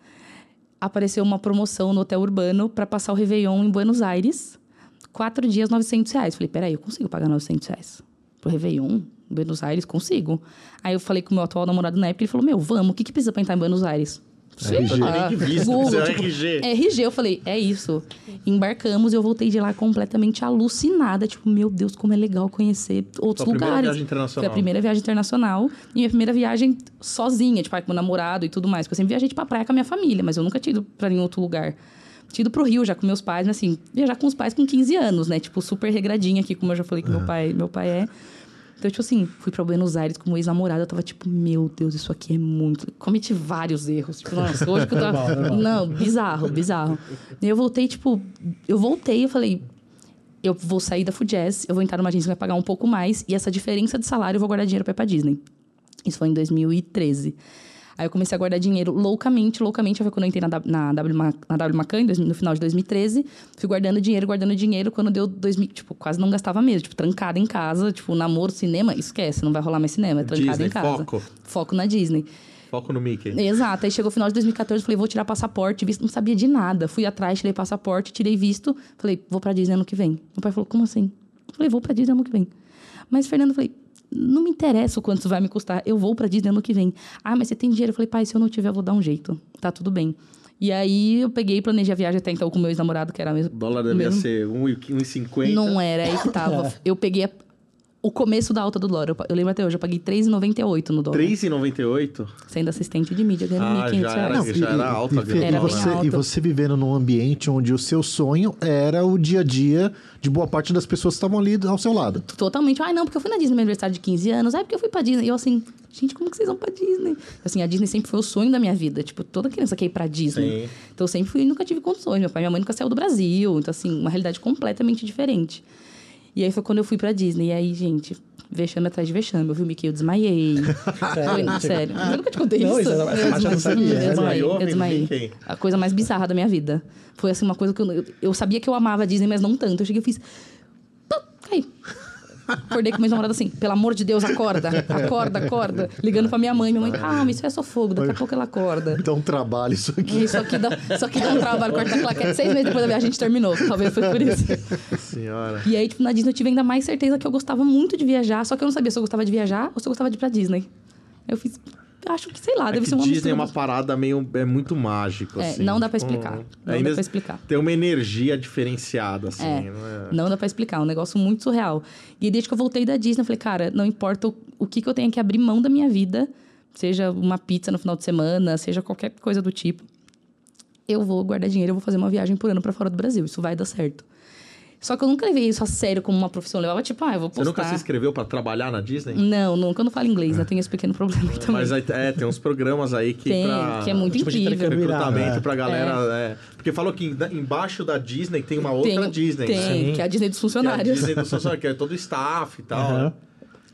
apareceu uma promoção no hotel urbano para passar o Réveillon em Buenos Aires. Quatro dias, 900 reais. Falei, peraí, eu consigo pagar 900 reais pro Réveillon? em Buenos Aires, consigo. Aí eu falei com o meu atual namorado na época, ele falou, meu, vamos, o que, que precisa pra entrar em Buenos Aires? Sei RG. lá. Visto, Google, tipo, RG. RG, eu falei, é isso. Embarcamos e eu voltei de lá completamente alucinada. Tipo, meu Deus, como é legal conhecer outros Sua primeira lugares. viagem internacional. Foi a primeira viagem internacional e minha primeira viagem sozinha, tipo, aí com meu namorado e tudo mais. Porque eu sempre viajei tipo, pra praia com a minha família, mas eu nunca tinha ido pra nenhum outro lugar. Tinha ido pro Rio já com meus pais, mas assim, viajar com os pais com 15 anos, né? Tipo, super regradinha aqui, como eu já falei que meu pai, meu pai é. Então, tipo assim, fui pra Buenos Aires com o ex-namorado, eu tava tipo, meu Deus, isso aqui é muito. Cometi vários erros. Tipo, nossa, hoje que eu tava. Não, bizarro, bizarro. E eu voltei, tipo, eu voltei, eu falei, eu vou sair da Fujess, eu vou entrar numa agência que vai pagar um pouco mais, e essa diferença de salário eu vou guardar dinheiro pra ir pra Disney. Isso foi em 2013. Aí eu comecei a guardar dinheiro loucamente, loucamente. Foi quando eu entrei na, na, w, na W Macan, no final de 2013. Fui guardando dinheiro, guardando dinheiro. Quando deu 2000, tipo, quase não gastava mesmo. Tipo, trancada em casa. Tipo, namoro, cinema, esquece, não vai rolar mais cinema. É trancada Disney, em casa. foco. Foco na Disney. Foco no Mickey. Exato. Aí chegou o final de 2014, falei, vou tirar passaporte, visto, não sabia de nada. Fui atrás, tirei passaporte, tirei visto. Falei, vou pra Disney ano que vem. Meu pai falou, como assim? Falei, vou pra Disney ano que vem. Mas, Fernando, falei, não me interessa o quanto isso vai me custar. Eu vou pra Disney ano que vem. Ah, mas você tem dinheiro? Eu falei, pai, se eu não tiver, eu vou dar um jeito. Tá tudo bem. E aí eu peguei e planejei a viagem até então com o meu ex-namorado, que era mesmo. O dólar devia mesmo- ser 1,50. Não era, aí que tava. Eu peguei a- o começo da alta do dólar. Eu, eu lembro até hoje, eu paguei R$3,98 no dólar. 3,98? Sendo assistente de mídia, ganhando Ah, 1.500 já era, reais. já era alta e, e você, alta. e você vivendo num ambiente onde o seu sonho era o dia a dia de boa parte das pessoas que estavam ali ao seu lado. totalmente. Ai, não, porque eu fui na Disney no meu aniversário de 15 anos. Ai, porque eu fui pra Disney. E eu assim, gente, como que vocês vão pra Disney? Assim, a Disney sempre foi o sonho da minha vida. Tipo, toda criança quer ir pra Disney. Sim. Então eu sempre fui e nunca tive condições. Meu pai e minha mãe nunca saiu do Brasil. Então, assim, uma realidade completamente diferente. E aí foi quando eu fui pra Disney. E aí, gente, vexame atrás de vexame. Eu vi o Mickey, eu desmaiei. Foi, sério. Eu nunca te contei Não, isso. isso é- Eu eu não sabia. Eu desmaiei, Desmaiou, eu desmaiei. A coisa mais bizarra da minha vida. Foi assim, uma coisa que eu, eu, eu sabia que eu amava a Disney, mas não tanto. Eu cheguei e fiz. Pum, Caí. Acordei com meu namorado assim, pelo amor de Deus, acorda, acorda, acorda. Ligando pra minha mãe, minha mãe, calma, isso é só fogo, daqui a pouco ela acorda. Então, um trabalho isso aqui. Isso aqui dá, isso aqui dá um trabalho, corta a claquete. Seis meses depois da viagem a gente terminou, talvez foi por isso. Senhora. E aí, tipo, na Disney eu tive ainda mais certeza que eu gostava muito de viajar, só que eu não sabia se eu gostava de viajar ou se eu gostava de ir pra Disney. Eu fiz, acho que, sei lá, É deve ser uma Disney é uma parada meio... É muito mágico, É, assim. não dá pra explicar. Não ainda dá pra explicar. Tem uma energia diferenciada, assim. É, não é? não dá pra explicar, um negócio muito surreal. E desde que eu voltei da Disney, eu falei, cara, não importa o, o que, que eu tenha que abrir mão da minha vida, seja uma pizza no final de semana, seja qualquer coisa do tipo, eu vou guardar dinheiro, eu vou fazer uma viagem por ano pra fora do Brasil, isso vai dar certo. Só que eu nunca levei isso a sério como uma profissão, eu levava tipo, ah, eu vou Você postar. nunca se inscreveu pra trabalhar na Disney? Não, nunca, eu não falo inglês, né? Tem esse pequeno problema também. Mas aí, é, tem uns programas aí que Tem, pra... que é muito tipo de incrível. intercâmbio. Recrutamento É. pra galera, é. Porque falou que em- embaixo da Disney tem uma Tem- outra Disney, Tem, né? que é a Disney dos Que é a funcionários. Disney do funcionário, que é todo o staff e tal. Né?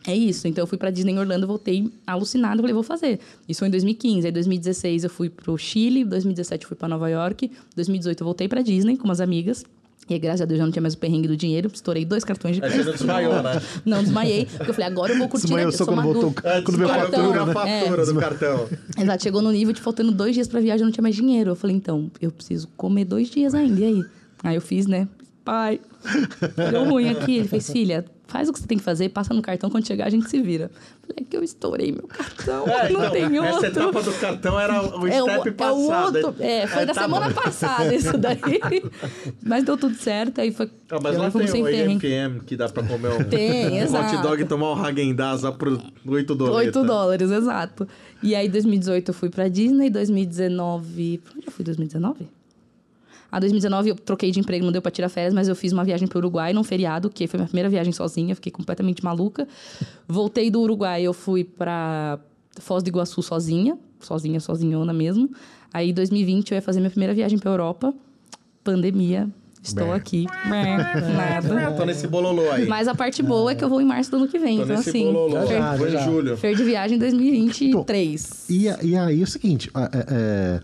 É isso. Então eu fui pra Disney em Orlando, voltei alucinado, falei, vou fazer. Isso foi em 2015. Aí 2016 eu fui pro Chile, 2017 eu fui pra Nova York, 2018 eu voltei pra Disney com umas amigas. E aí, graças a Deus, já não tinha mais o perrengue do dinheiro. Estourei dois cartões de Aí você não desmaiou, né? Não, desmaiei. Porque eu falei, agora eu vou curtir. Desmaiou né? só Eu sou quando voltou. É, quando veio a desmaiou fatura, né? a fatura do cartão. Exato, chegou no nível de faltando dois dias pra viagem, eu não tinha mais dinheiro. Eu falei, então, eu preciso comer dois dias ainda, e aí? Aí eu fiz, né? Pai, deu ruim aqui. Ele fez, filha, faz o que você tem que fazer, passa no cartão, quando chegar a gente se vira. Falei, é que eu estourei meu cartão, É, não então, tem outro. Essa etapa do cartão era o É o, step é o passado. outro. É, foi É, da tá semana bom. passada isso daí. Mas deu tudo certo, aí foi. Ah, mas lá tem o. AMPM que dá pra comer um, Tem, um hot exato. dog e tomar um Häagen-Dazs lá por 8 dólares. 8 dólares, exato. E aí, 2018 eu fui pra Disney, 2019. Pra onde eu fui 2019? Ah, 2019 eu troquei de emprego, não deu pra tirar férias, mas eu fiz uma viagem pro Uruguai num feriado, que foi minha primeira viagem sozinha, fiquei completamente maluca. Voltei do Uruguai, eu fui pra Foz do Iguaçu sozinha, sozinha, sozinhona mesmo. Aí, 2020 eu ia fazer minha primeira viagem pra Europa. Pandemia, estou Bé. aqui. Bé, É, Nada. tô nesse bololô aí. Mas a parte boa é que eu vou em março do ano que vem, tô então nesse assim. bololô. Já, já, Foi em já. julho. Fer de viagem 2023. E, a- e aí é o seguinte, a- é, é,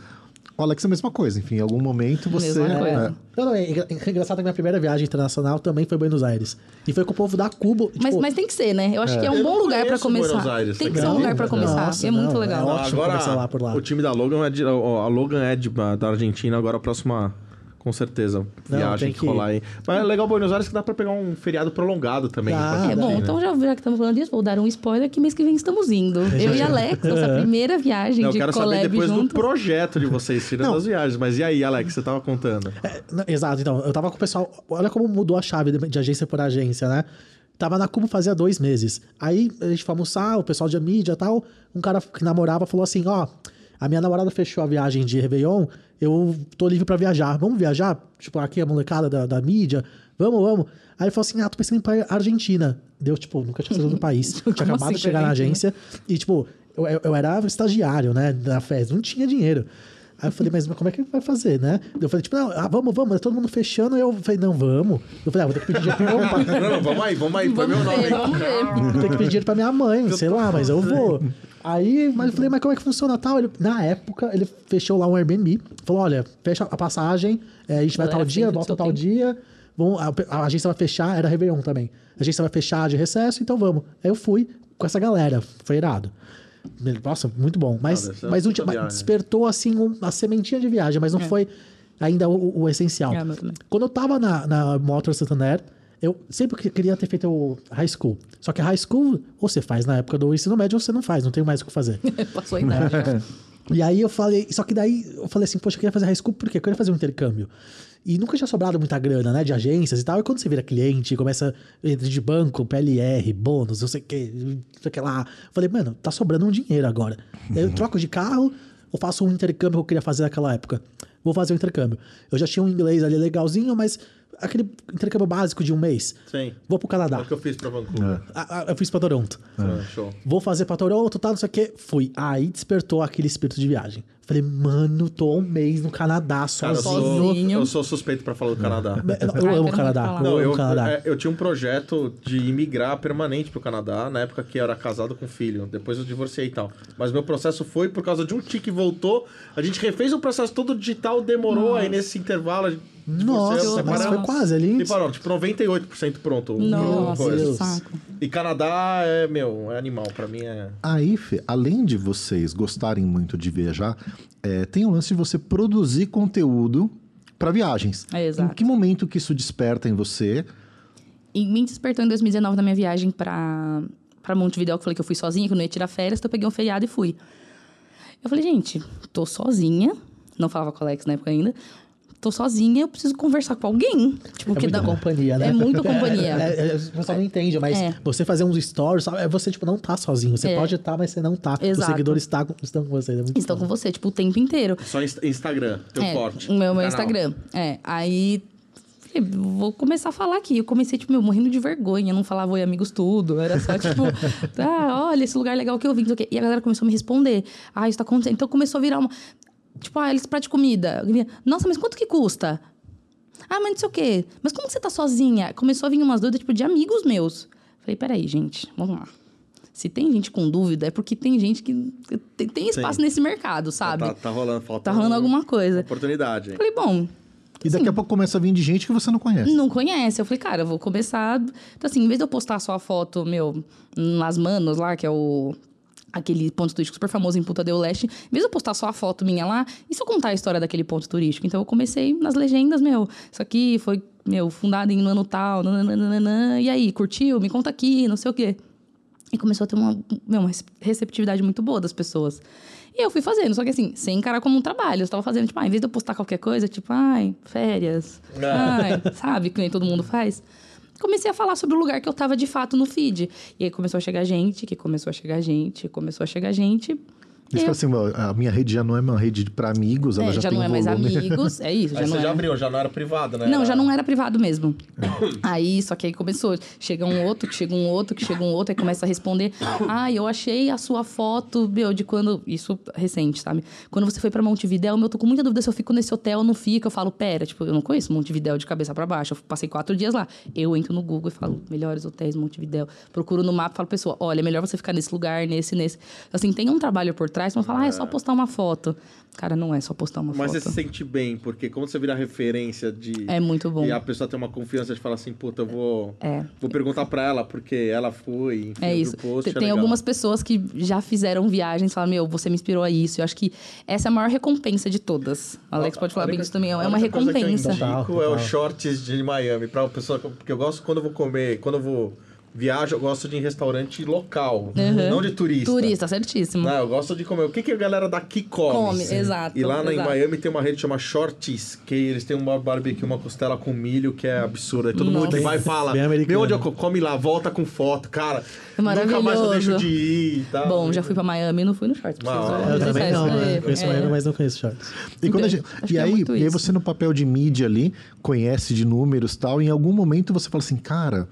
o Alex é a mesma coisa, enfim, em algum momento você... Mesma coisa. é, Não, não, é é engraçado que minha primeira viagem internacional também foi Buenos Aires. E foi com o povo da Cuba. Mas, tipo, mas tem que ser, né? Eu acho que é um Eu bom lugar pra conheço começar. Buenos Aires, tem que você ser um lugar pra começar. Nossa, é muito não, legal. é ótimo começar lá por lá. o time da Logan é de, a Logan é de, da Argentina, agora a próxima, com certeza, Não, viagem tem que que- rolar aí. Mas é legal Buenos Aires que dá pra pegar um feriado prolongado também. Dá, É bom, né? então já, já que estamos falando disso, vou dar um spoiler que mês que vem estamos indo. Eu e Alex, nossa primeira viagem Não, eu de quero saber collab depois do juntos. projeto de vocês, tirando as viagens. Mas e aí, Alex, você tava contando? É, não, exato, então, eu tava com o pessoal. Olha como mudou a chave de, de agência por agência, né? Tava na Cuba fazia dois meses. Aí a gente foi almoçar, o pessoal de mídia e tal. Um cara que namorava falou assim: Ó, a minha namorada fechou a viagem de Réveillon, eu tô livre pra viajar. Vamos viajar? Tipo, aqui a molecada da, da mídia, vamos, vamos. Aí ele falou assim: Ah, tô pensando em ir pra Argentina. Deu, tipo, nunca tinha saído do país. tinha acabado assim de chegar na agência. E, tipo, eu, eu, era estagiário, né, da FES, não tinha dinheiro. Aí eu falei, mas como é que vai fazer, né? Eu falei, tipo, não, ah, vamos, vamos, todo mundo fechando. Eu falei, não, vamos. Eu falei, ah, vou ter que pedir dinheiro pra meu pai. Não, não, vamos aí, vamos aí. Foi Vamos meu nome. ver, vamos ver. Vou ter que pedir dinheiro pra minha mãe, sei lá, mas eu vou. Aí, mas eu falei, mas como é que funciona tal? Ele, na época, ele fechou lá um Airbnb, falou, olha, fecha a passagem, é, a gente vai tal dia, volta tal tempo. dia, vamos, a, a agência vai fechar, era Réveillon também. A agência vai fechar de recesso, então vamos. Aí eu fui com essa galera, foi irado. Nossa, muito bom. Mas, Ah, mas, uma o- puta mas despertou, assim, um- a sementinha de viagem, mas não foi ainda o, o essencial. É. Quando eu tava na, na Motor Santander, eu sempre que- queria ter feito o high school. Só que high school, ou você faz na época do ensino médio, ou você não faz, não tem mais o que fazer. Passou a idade. e aí eu falei, só que daí eu falei assim, poxa, eu queria fazer high school porque eu queria fazer um intercâmbio. E nunca tinha sobrado muita grana, né, de agências e tal. E quando você vira cliente, começa entra de banco, PLR, bônus, não sei o que, não sei o que lá. Eu falei, mano, tá sobrando um dinheiro agora. Eu troco de carro, ou faço um intercâmbio que eu queria fazer naquela época. Vou fazer um intercâmbio. Eu já tinha um inglês ali legalzinho, mas aquele intercâmbio básico de um mês. Sim. Vou pro É Canadá. o que eu fiz pra Vancouver. Ah, ah, Eu fiz pra Toronto. Ah, show. Vou fazer pra Toronto, tal, não sei o que. Fui. Aí despertou aquele espírito de viagem. Falei, mano, tô um mês no Canadá Cara, eu sozinho. sou, Sozinho. eu sou suspeito pra falar do Canadá. Eu, eu eu amo o Canadá. Eu Não, amo eu, o Canadá. é, eu tinha um projeto de imigrar permanente pro Canadá, na época que eu era casado com filho. Depois eu divorciei e tal. Mas meu processo foi por causa de um tique voltou. A gente refez o processo todo digital, demorou. Aí nesse intervalo, a gente Nossa, divorciamos, mas foi quase ali. E parou, tipo, 98% pronto. o- Nossa, coisa. Saco. E Canadá é, meu, é animal. Pra mim é... Aí, Fê, além de vocês gostarem muito de viajar, é, tem o lance de você produzir conteúdo para viagens. É, exato. Em que momento que isso desperta em você? E me despertou em 2019 na minha viagem pra, pra Montevidéu, que eu falei que eu fui sozinha, que eu não ia tirar férias, então eu peguei um feriado e fui. Eu falei, gente, tô sozinha, não falava com o Alex na época ainda, tô sozinha, eu preciso conversar com alguém. Tipo, É que muita dá- companhia, né? É muita companhia. É, é, o pessoal não entende, mas É. você fazer uns stories, sabe? É você, tipo, não tá sozinho. Você É. pode estar, mas você não tá. Os Exato. seguidores tá, estão com você. É muito Estão bom. com você, tipo, o tempo inteiro. Só Insta- Instagram, teu é, forte. O meu, meu. Instagram. É, aí... Vou começar a falar aqui. Eu comecei, tipo, meu, morrendo de vergonha. Não falava oi, amigos, tudo. Era só, tipo, ah, olha, esse lugar legal que eu vim. E a galera começou a me responder. Ah, isso tá acontecendo. Então começou a virar uma. Tipo, ah, eles pratos de comida. Nossa, mas quanto que custa? Ah, mas não sei o quê. Mas como que você tá sozinha? Começou a vir umas dúvidas, tipo, de amigos meus. Falei, peraí, gente, vamos lá. Se tem gente com dúvida, é porque tem gente que tem, tem espaço Sim. nesse mercado, sabe? Tá, tá rolando, falta Tá rolando um- alguma coisa. Oportunidade. Falei, bom, E daqui a pouco começa a vir de gente que você não conhece. Não conhece. Eu falei, cara, eu vou começar. Então, assim, em vez de eu postar só a foto, meu, nas manos lá, que é o. Aquele ponto turístico super famoso em Punta del Leste, em vez de eu postar só a foto minha lá, e se eu contar a história daquele ponto turístico? Então eu comecei nas legendas, meu, isso aqui foi, meu, fundado em ano tal, nananana, e aí, curtiu? Me conta aqui, não sei o quê. E começou a ter uma, meu, uma receptividade muito boa das pessoas. E eu fui fazendo, só que assim, sem encarar como um trabalho. Eu estava fazendo, tipo, ah, em vez de eu postar qualquer coisa, tipo, ai, férias, ai, sabe, que nem todo mundo faz. Comecei a falar sobre o lugar que eu tava de fato no feed. E aí começou a chegar gente, que começou a chegar gente, começou a chegar gente. E tipo assim, a minha rede já não é uma rede para amigos, ela É, já, já tem não um é mais volume. amigos, é isso. Aí já você não já é... abriu, já não era privado, né? Não, já Era- não era privado mesmo. aí, só que aí começou. Chega um outro, que chega um outro, que chega um outro, aí começa a responder. Ah, eu achei a sua foto, meu, de quando. Isso recente, sabe? Quando você foi pra Montevidéu, meu, eu tô com muita dúvida se eu fico nesse hotel ou não fico. Eu falo, pera, tipo, eu não conheço Montevidéu de cabeça pra baixo. Eu passei quatro dias lá. Eu entro no Google e falo, melhores hotéis Montevidéu. Procuro no mapa e falo, pessoa, olha, é melhor você ficar nesse lugar, nesse, nesse. Assim, tem um trabalho por trás, mas fala, ah, é só postar uma foto. Cara, não é só postar uma Mas você foto. se sente bem, porque quando você vira referência de. É muito bom. E a pessoa tem uma confiança de falar assim, puta, eu vou. É. Vou perguntar pra ela, porque ela foi, enfim, É isso. o post, Tem- é Tem legal. algumas pessoas que já fizeram viagens e falam, meu, você me inspirou a isso. Eu acho que essa é a maior recompensa de todas. O Alex pode falar A bem disso também. É a uma única coisa que eu recompensa. indico Total, é total. os shorts de Miami, pra pessoa, porque eu gosto quando eu vou comer, quando eu vou viajo, eu gosto de ir em restaurante local, Uhum. não de turista. Turista, certíssimo. Não, eu gosto de comer. O que, que a galera daqui come? Come, exato, E lá na, em exato. Miami tem uma rede que chama Shorties, que eles têm uma barbecue, uma costela com milho, que é absurda. E todo mundo Nossa. que vai e fala, meu, onde eu co- come lá, volta com foto. Cara, É nunca mais eu maravilhoso. deixo de ir e tal. Bom, já fui pra Miami e não fui no short. Ah, eu também não, né? É, Conheço é. Miami, mas não conheço shorts. E, quando a Então, gente- e é aí, muito e aí você no papel de mídia ali, conhece de números e tal, e em algum momento você fala assim, cara,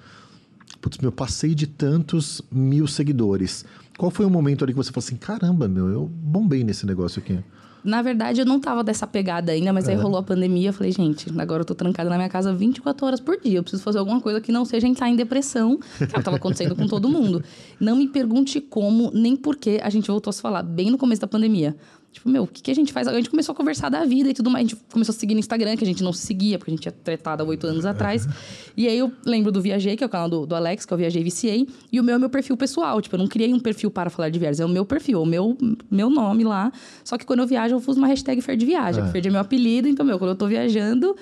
putz, meu, passei de tantos mil seguidores. Qual foi o momento ali que você falou assim, caramba, meu, eu bombei nesse negócio aqui? Na verdade, eu não tava dessa pegada ainda, mas aí rolou a pandemia. Eu falei, gente, agora eu tô trancada na minha casa 24 horas por dia. Eu preciso fazer alguma coisa que não seja entrar em depressão, que é que tava acontecendo com todo mundo. Não me pergunte como, nem por que a gente voltou a se falar bem no começo da pandemia. Tipo, meu, o que, que a gente faz? A gente começou a conversar da vida e tudo mais. A gente começou a seguir no Instagram, que a gente não se seguia, porque a gente tinha tretado há oito anos atrás. E aí eu lembro do Viajei, que é o canal do, do Alex, que é o Viajei Viciei. E o meu é meu perfil pessoal. Tipo, eu não criei um perfil para falar de viagens. É o meu perfil, o meu, meu nome lá. Só que quando eu viajo, eu uso uma hashtag Fer de Viagem. É. Fer é meu apelido. Então, meu, quando eu tô viajando,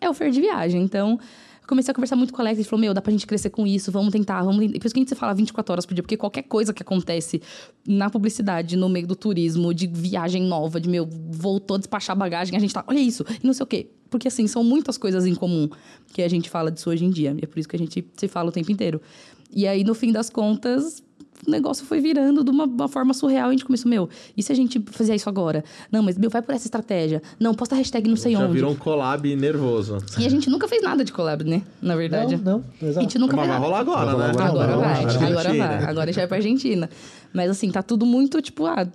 é o Fer de Viagem. Então... eu Comecei a conversar muito com o Alex, ele falou, meu, dá pra gente crescer com isso, vamos tentar, vamos tentar. E Por isso que a gente se fala 24 horas por dia, porque qualquer coisa que acontece na publicidade, no meio do turismo, de viagem nova, de, meu, voltou a despachar bagagem, a gente tá, olha isso, e não sei o quê. Porque, assim, são muitas coisas em comum que a gente fala disso hoje em dia. E é por isso que a gente se fala o tempo inteiro. E aí, no fim das contas, o negócio foi virando de uma, uma forma surreal. E a gente começou, meu, e se a gente fizer isso agora? Não, mas, meu, vai por essa estratégia. Não, posta hashtag não sei Já onde. virou um collab nervoso. E a gente nunca fez nada de collab, né? Na verdade. Não, não, A exato. gente nunca Mas fez vai rolar agora, Vai rolar né? agora, vai, agora vai. Agora já é pra Argentina. Mas assim, tá tudo muito tipo, ah,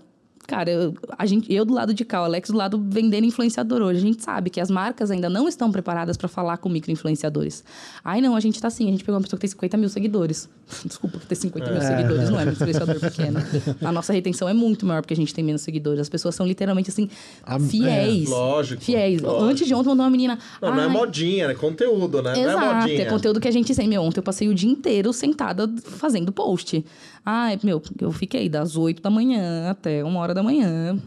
cara, eu, a gente, eu do lado de cá, o Alex do lado vendendo influenciador hoje. A gente sabe que as marcas ainda não estão preparadas pra falar com micro-influenciadores. Ai, não, a gente tá assim, a gente pegou uma pessoa que tem 50 mil seguidores. Desculpa, ter 50 mil seguidores não é um influenciador pequeno. A nossa retenção é muito maior porque a gente tem menos seguidores. As pessoas são literalmente assim, Ah, fiéis. é, lógico, Fiéis. lógico. Antes de ontem mandou uma menina. Não, não é "Ai, modinha, é conteúdo, né? não é Exato, modinha. é conteúdo que a gente tem. Meu, ontem eu passei o dia inteiro sentada fazendo post. Ai, meu, eu fiquei das 8 da manhã até uma hora da manhã.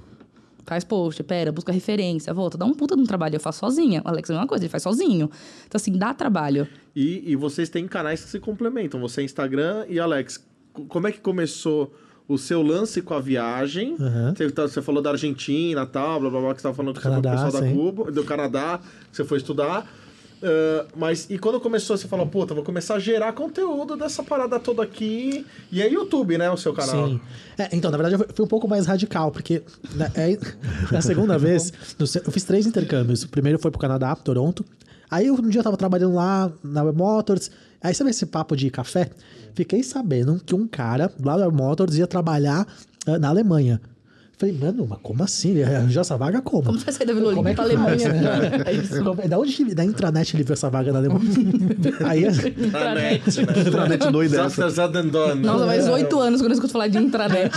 Faz post, pera, busca referência, volta. Dá um puta de um trabalho. Eu faço sozinha. O Alex é a mesma coisa, ele faz sozinho. Então, assim, dá trabalho. E, e vocês têm canais que se complementam. Você é Instagram e Alex. Como é que começou o seu lance com a viagem? Aham. Você, tá- você falou da Argentina e tal, blá blá blá, que você tava falando que você foi com o Canadá, pessoal da sim. Cuba, do Canadá, que você foi estudar. Ah, mas e quando começou, você falou, puta, vou começar a gerar conteúdo dessa parada toda aqui. E é YouTube, né? O seu canal. Sim. É, então, na verdade, eu fui um pouco mais radical, porque na, é- na segunda vez, eu fiz três intercâmbios. O primeiro foi pro Canadá, Toronto. Aí um dia eu tava trabalhando lá na Web Motors. Aí sabe esse papo de café? Fiquei sabendo que um cara lá da Web Motors ia trabalhar ah, na Alemanha. Falei, mano, mas como assim? Ele arranjou essa vaga como? Como você vai sair da Vila Como é Olímpica pra que Alemanha? faz? É isso. Como- Da onde ele- da intranet ele viu essa vaga na Alemanha? Aí, Intranet, né? Intranet doida essa. Nossa, faz oito anos que eu não escuto falar de intranet.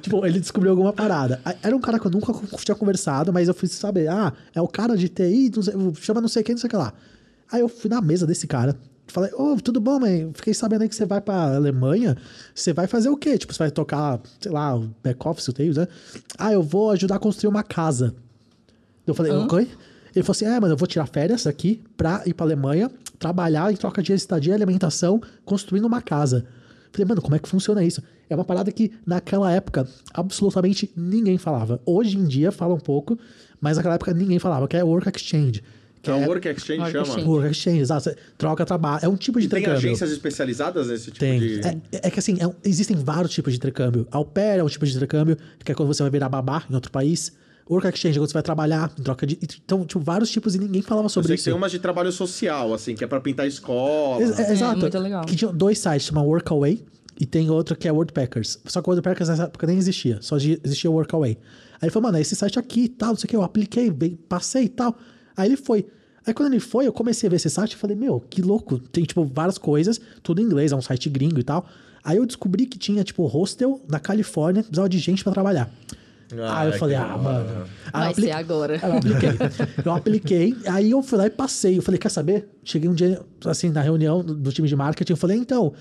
tipo, ele descobriu alguma parada. Era um cara que eu nunca tinha conversado, mas eu fui saber, ah, é o cara de TI, não sei- chama não sei quem, não sei o que lá. Aí eu fui na mesa desse cara, falei, ô, tudo bom, mãe? Fiquei sabendo aí que você vai pra Alemanha, você vai fazer o quê? Tipo, você vai tocar, sei lá, o back-office, o né? Ah, eu vou ajudar a construir uma casa. Eu falei, ok? Ele falou assim: é, mano, eu vou tirar férias aqui pra ir pra Alemanha, trabalhar em troca de estadia e alimentação, construindo uma casa. Falei, mano, como é que funciona isso? É uma parada que naquela época absolutamente ninguém falava. Hoje em dia fala um pouco, mas naquela época ninguém falava, que é Work Exchange. Que é é o Work Exchange Work chama. Exchange. Work Exchange, exato. Você troca trabalho. É um tipo de E tem intercâmbio. agências especializadas nesse tipo Tem. de... É, é que assim, é um- existem vários tipos de intercâmbio. Au pair é um tipo de intercâmbio, que é quando você vai virar babá em outro país. Work exchange é quando você vai trabalhar em troca de. Então, tipo, vários tipos e ninguém falava sobre isso. tem umas de trabalho social, assim, que é pra pintar escola. Ex- é, exato. muito legal. Que tinha dois sites, chama Workaway e tem outro que é WordPackers. Só que o WordPackers nessa época nem existia, só existia o Workaway. Aí ele falou, mano, é esse site aqui e tal, não sei o que, eu apliquei, bem, passei e tal. Aí ele foi. Aí quando ele foi, eu comecei a ver esse site e falei, meu, que louco. Tem, tipo, várias coisas, tudo em inglês, é um site gringo e tal. Aí eu descobri que tinha, tipo, hostel na Califórnia, precisava de gente pra trabalhar. Ah, aí eu falei, ah, mano. Vai apli- ser agora. Aí eu apliquei. Eu apliquei, aí eu fui lá e passei. Eu falei, quer saber? Cheguei um dia, assim, na reunião do, do time de marketing, eu falei, então,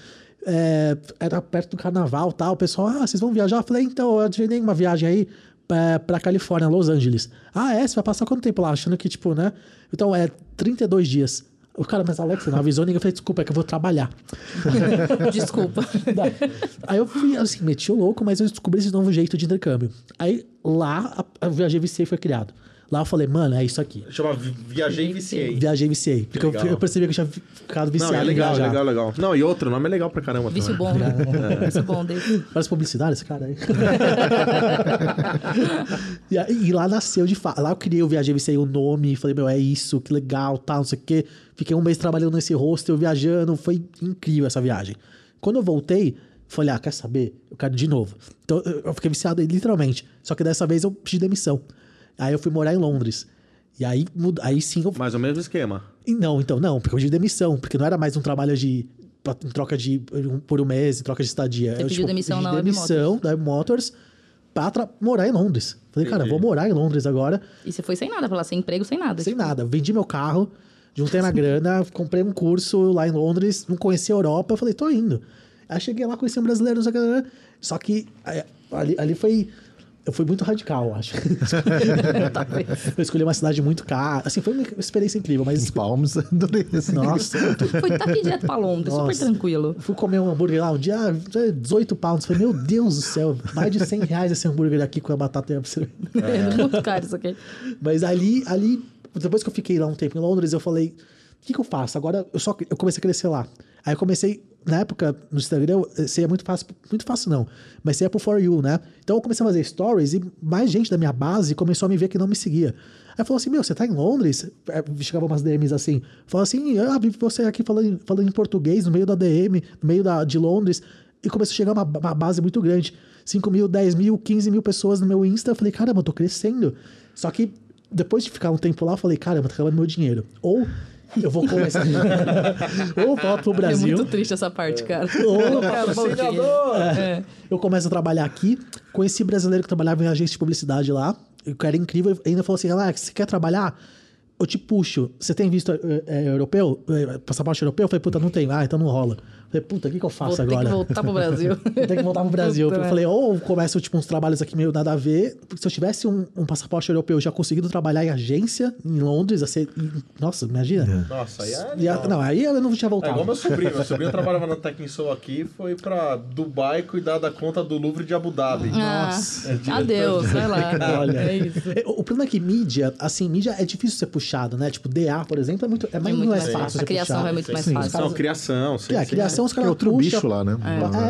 é, era perto do carnaval tal. O pessoal, ah, vocês vão viajar? Eu falei, então, eu agendei uma viagem aí é, pra Califórnia, Los Angeles. Ah, é? Você vai passar quanto tempo lá? Achando que, tipo, né? Então, é 32 dias. O cara, mas Alex, você não avisou ninguém. Eu falei, desculpa, é que eu vou trabalhar. Desculpa. Aí eu fui, assim, meti o louco, mas eu descobri esse novo jeito de intercâmbio. Aí lá, a, a VCA foi criado. Lá eu falei, mano, é isso aqui. Chama Vi- Viajei e Viciei. Viajei VCA. Porque eu, eu percebi que eu tinha ficado Não, viciado é em legal, viajar. legal, legal. Não, e outro, o nome é legal pra caramba Vício também. bom, né? Vício bom dele. Parece publicidade esse cara aí. e, e lá nasceu de fato. Lá eu criei o Viajei VCA, o nome. Falei, meu, é isso, que legal, tal, não sei o quê. Fiquei um mês trabalhando nesse hostel, viajando. Foi incrível essa viagem. Quando eu voltei, falei, ah, quer saber? Eu quero de novo. Então eu eu fiquei viciado aí, literalmente. Só que dessa vez eu pedi demissão. Aí eu fui morar em Londres. E aí, mud- aí sim eu Mas o mesmo esquema. e Não, então, não, porque eu pedi demissão, porque não era mais um trabalho de. pra- Em troca de. por um mês, em troca de estadia. Você eu, pediu demissão pedi na Web demissão da Web Motors pra tra- morar em Londres. Falei, cara, Entendi. vou morar em Londres agora, E você foi sem nada pra lá, sem emprego, sem nada. sem tipo. nada. Vendi meu carro, juntei na grana, comprei um curso lá em Londres, não conhecia a Europa, eu falei, tô indo. Aí cheguei lá, conheci um brasileiro, não sei o que. né? Só que aí, ali, ali foi. Eu fui muito radical, eu acho. eu escolhi uma cidade muito cara. Assim, foi uma experiência incrível, mas. Os palmos, adorei Nossa, Foi daqui direto pra Londres, super Nossa. tranquilo. Fui comer um hambúrguer lá um dia, ah, 18 pounds. Falei, meu Deus do céu, mais de 100 reais esse hambúrguer aqui com a batata e a absorvente. É muito caro isso aqui. Mas ali, ali, depois que eu fiquei lá um tempo em Londres, eu falei, o que, que eu faço? Agora eu só eu comecei a crescer lá. Aí eu comecei, na época, no Instagram, você é muito fácil, muito fácil não, mas é pro For You, né? Então eu comecei a fazer stories e mais gente da minha base começou a me ver que não me seguia. Aí falou assim, meu, você tá em Londres? É, Chegava umas DMs assim, falou assim, ah, vi você aqui falando, falando em português no meio da DM, no meio da, de Londres, e começou a chegar uma, uma base muito grande. 5 mil, 10 mil, 15 mil pessoas no meu Insta. Eu falei, caramba, eu tô crescendo. Só que depois de ficar um tempo lá, eu falei, caramba, tá acabando meu dinheiro. Ou eu vou começar. ou volto pro É Brasil. muito triste essa parte, cara. Ou Patrocinador! é, eu começo a trabalhar aqui. Conheci brasileiro que trabalhava em agência de publicidade lá. O cara era incrível. Ainda falou assim: Alex, você quer trabalhar? Eu te puxo. Você tem visto é, é, europeu? É, passaporte europeu? Eu falei, puta, não tenho. Ah, então não rola. Eu falei, puta, o que, que eu Vou faço ter agora? que voltar pro Brasil. Vou ter que voltar pro Brasil. Puta, eu falei, ou eu começo, tipo, uns trabalhos aqui meio nada a ver. Porque se eu tivesse um, um passaporte europeu já conseguido trabalhar em agência, em Londres, a ser... Nossa, imagina. Nossa, aí é. E não, aí eu não tinha É voltado. igual meu sobrinho. Meu sobrinho trabalhava na Techinsoul aqui, foi pra Dubai cuidar da conta do Louvre de Abu Dhabi. Ah, É diretor adeus, de- vai lá. Olha. É isso. É, O problema é que mídia, assim, mídia é difícil ser puxado, né? Tipo, DA, por exemplo, é muito, é mais, muito não é mais fácil. A criação puxado. é muito mais Sim. fácil. Não, criação, sim. É, a os Que é caras outro puxam. bicho lá, né?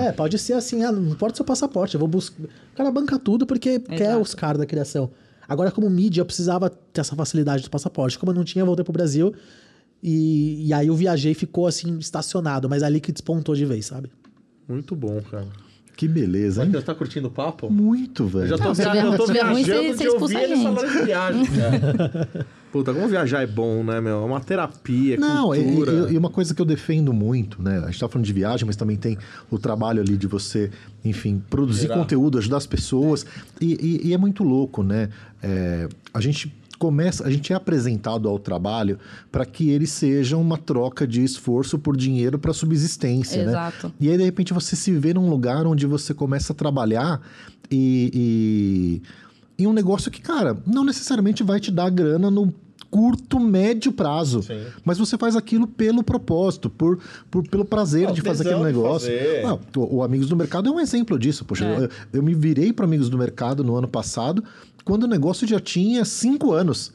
É. pode ser assim, ah, não importa o seu passaporte, eu vou buscar. O cara banca tudo porque quer os caras da criação. Agora, como mídia, eu precisava ter essa facilidade do passaporte. Como eu não tinha, eu voltei pro Brasil. E, e aí eu viajei e ficou assim, estacionado, mas ali que despontou de vez, sabe? Muito bom, cara. Que beleza, hein? Você tá curtindo o papo? Muito, Eu velho. já tô, Não, tiver- eu tô ruim, viajando você- de ouvir gente. falando de viagem, cara. Puta, como viajar é bom, né, meu? É uma terapia, é Não, e, cultura. e- e uma coisa que eu defendo muito, né? A gente tá falando de viagem, mas também tem o trabalho ali de você, enfim, produzir Gerar. conteúdo, ajudar as pessoas. E, e- e é muito louco, né? É, a gente começa, a gente é apresentado ao trabalho para que ele seja uma troca de esforço por dinheiro para subsistência, né? Exato. E aí, de repente, você se vê num lugar onde você começa a trabalhar e, e em um negócio que, cara, não necessariamente vai te dar grana no curto, médio prazo. Sim. Mas você faz aquilo pelo propósito, por, por- pelo prazer Ah, de fazer aquele negócio. fazer. Ah, o, o Amigos do Mercado é um exemplo disso. Poxa, É. eu, eu me virei para Amigos do Mercado no ano passado, quando o negócio já tinha cinco anos.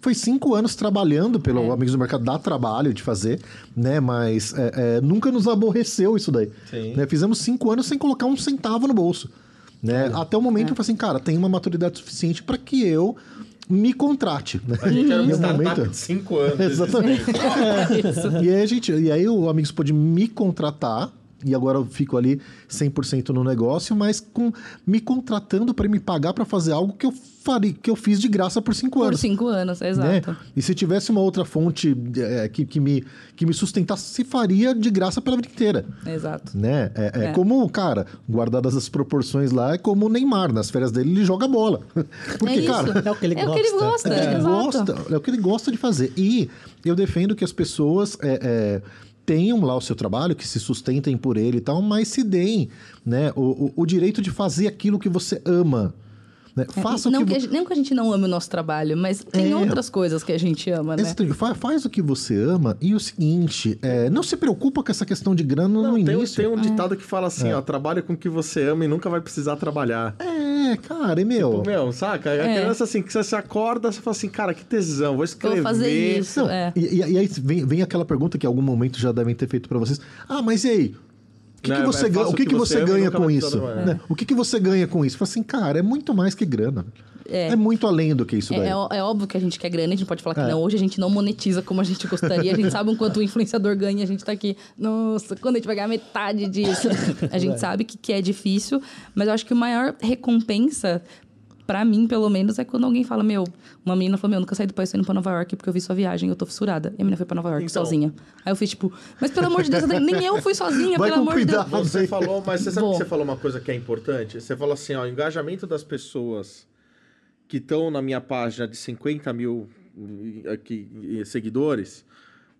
Foi cinco anos trabalhando pelo É. Amigos do Mercado, dá trabalho de fazer, né? Mas é, é, nunca nos aborreceu isso daí. Né? Fizemos cinco anos sem colocar um centavo no bolso. Né? Até o momento eu falei assim, cara, tem uma maturidade suficiente para que eu me contrate. Né? A gente era uma E startup momento- de 5 anos. Exatamente. É. E aí a gente, e aí o Amigos pôde me contratar e agora eu fico ali 100% no negócio, mas com me contratando para me pagar para fazer algo que eu faria, que eu fiz de graça por cinco Por anos. cinco anos, Né? exato. E se tivesse uma outra fonte é, que, que, me, que me sustentasse, se faria de graça pela vida inteira. Exato. Né? É, é É. como, cara, guardadas as proporções lá, é como o Neymar, nas férias dele ele joga bola. Porque, é isso. cara, É o que ele é o que ele gosta. gosta, é, exato. gosta, é o que ele gosta de fazer. E eu defendo que as pessoas é, é, tenham lá o seu trabalho, que se sustentem por ele e tal, mas se deem né, o, o, o direito de fazer aquilo que você ama. Né? Faça não, o que, que a vo- gente, não que a gente não ame o nosso trabalho, mas tem É. outras coisas que a gente ama, né? Exatamente. Fa- faz o que você ama e o seguinte, é, não se preocupa com essa questão de grana no Não, tem, início. tem um ditado que fala assim, ó, trabalha com o que você ama e nunca vai precisar trabalhar. É, cara, e meu... Tipo, meu, saca? A É. criança assim, que você se acorda, você fala assim, cara, que tesão, vou escrever. Vou fazer isso. Não, é. e, e- aí vem, vem aquela pergunta que em algum momento já devem ter feito pra vocês. Ah, mas e aí? O que, Não, que é, você, é, ganha, o que, que você e ganha com isso? Né? O que, que você ganha com isso? Fala assim, cara, é muito mais que grana. É. É, muito além do que isso daí. É, é, é óbvio que a gente quer grana, a gente pode falar que É. não. Hoje a gente não monetiza como a gente gostaria. A gente sabe o quanto o influenciador ganha, a gente tá aqui. Nossa, quando a gente vai ganhar metade disso? A gente sabe que, que é difícil, mas eu acho que a maior recompensa, pra mim, pelo menos, é quando alguém fala: Meu, uma menina falou: Meu, eu nunca saí do país, tô indo pra Nova York porque eu vi sua viagem, eu tô fissurada. E a menina foi pra Nova York Então. sozinha. Aí eu fiz tipo: Mas pelo amor de Deus, nem eu fui sozinha, Vai pelo amor de Deus. cuidado. Você falou, mas você sabe Vou. que você falou uma coisa que é importante? Você falou assim, ó, o engajamento das pessoas que estão na minha página de 50 mil eh, aqui, eh, seguidores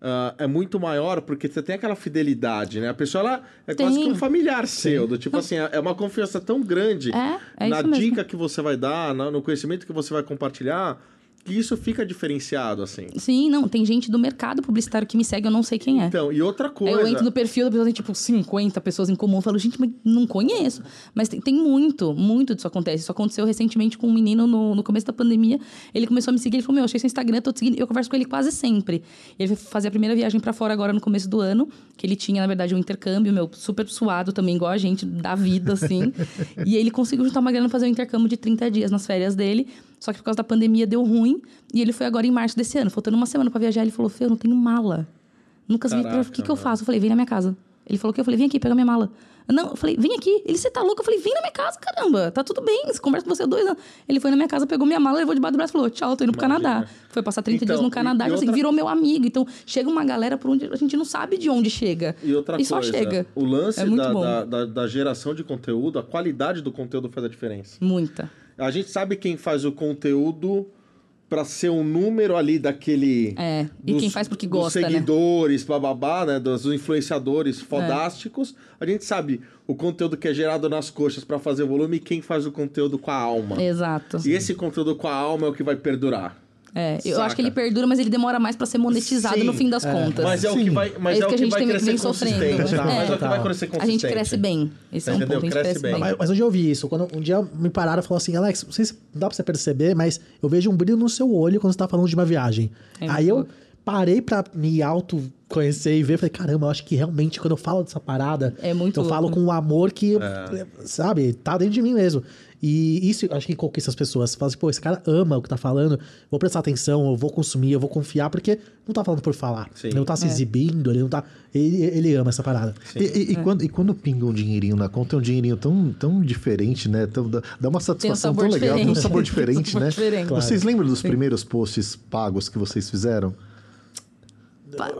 ah, é muito maior porque você tem aquela fidelidade, né? A pessoa, ela é quase Tem. que um familiar seu, do tipo assim, é uma confiança tão grande É, é na dica que você vai dar, no conhecimento que você vai compartilhar, isso fica diferenciado, assim. Sim, não, tem gente do mercado publicitário que me segue, eu não sei quem é. Então, e outra Aí coisa... eu entro no perfil da pessoa, tem tipo 50 pessoas em comum. Eu falo, gente, mas não conheço. Mas tem, tem muito, muito disso acontece. Isso aconteceu recentemente com um menino no, no começo da pandemia. Ele começou a me seguir, ele falou: Meu, achei seu Instagram, tô te seguindo. Eu converso com ele quase sempre. Ele foi fazer a primeira viagem pra fora agora no começo do ano, que ele tinha, na verdade, um intercâmbio, meu, super suado também, igual a gente, da vida, assim. e ele conseguiu juntar uma grana pra fazer um intercâmbio de 30 dias nas férias dele. Só que por causa da pandemia deu ruim. E ele foi agora em março desse ano. Faltando uma semana pra viajar, ele falou: Fê, eu não tenho mala. Nunca vi. O que, que eu faço? Eu falei, vem na minha casa. Ele falou que eu falei, vem aqui, pega minha mala. Não, eu falei, vem aqui. Ele, você tá louco? Eu falei, vem na minha casa, caramba. Tá tudo bem, conversa com você dois anos. Ele foi na minha casa, pegou minha mala, levou debaixo do braço e falou, tchau, tô indo pro Imagina. Canadá. Foi passar 30 Então, dias no e- Canadá, e tipo assim, outra- virou meu amigo. Então, chega uma galera por onde a gente não sabe de onde chega. E outra e só coisa, chega. o lance É da, da, da- da geração de conteúdo, a qualidade do conteúdo faz a diferença. Muita. A gente sabe quem faz o conteúdo para ser um número ali daquele. É, e quem faz porque dos gosta, né? seguidores, bababá, né? Dos influenciadores fodásticos. A gente sabe o conteúdo que é gerado nas coxas para fazer volume e quem faz o conteúdo com a alma. Exato. E esse conteúdo com a alma é o que vai perdurar. É, eu Saca. acho que ele perdura, mas ele demora mais pra ser monetizado Sim, no fim das contas. Mas é o Sim. que vai, mas É isso é o que a gente vai tem- crescer vem sofrendo, né? tá? Mas é o que vai crescer a consistente. gente cresce bem. Esse é um Entendeu? ponto, a gente Cresce cresce, bem. bem. Mas, mas hoje eu ouvi isso. Quando um dia me pararam e falaram assim, Alex, não sei se dá pra você perceber, mas eu vejo um brilho no seu olho quando você tá falando de uma viagem. É Aí eu parei pra me auto conhecer e ver, falei, caramba, eu acho que realmente quando eu falo dessa parada, É muito eu falo louco. com um amor que, sabe, tá dentro de mim mesmo. E isso eu acho que conquista as pessoas. Fala assim, pô, esse cara ama o que tá falando, vou prestar atenção, eu vou consumir, eu vou confiar, porque não tá falando por falar. Sim. Ele não tá se É. exibindo, ele não tá. Ele, ele ama essa parada. E, e- e quando, e quando pinga um dinheirinho na conta, é um dinheirinho tão, tão diferente, né? Tão- dá, uma satisfação sabor tão legal, tem um diferente. sabor Tem um diferente, sabor né? diferente. Claro. Vocês lembram dos primeiros posts pagos que vocês fizeram? Pa-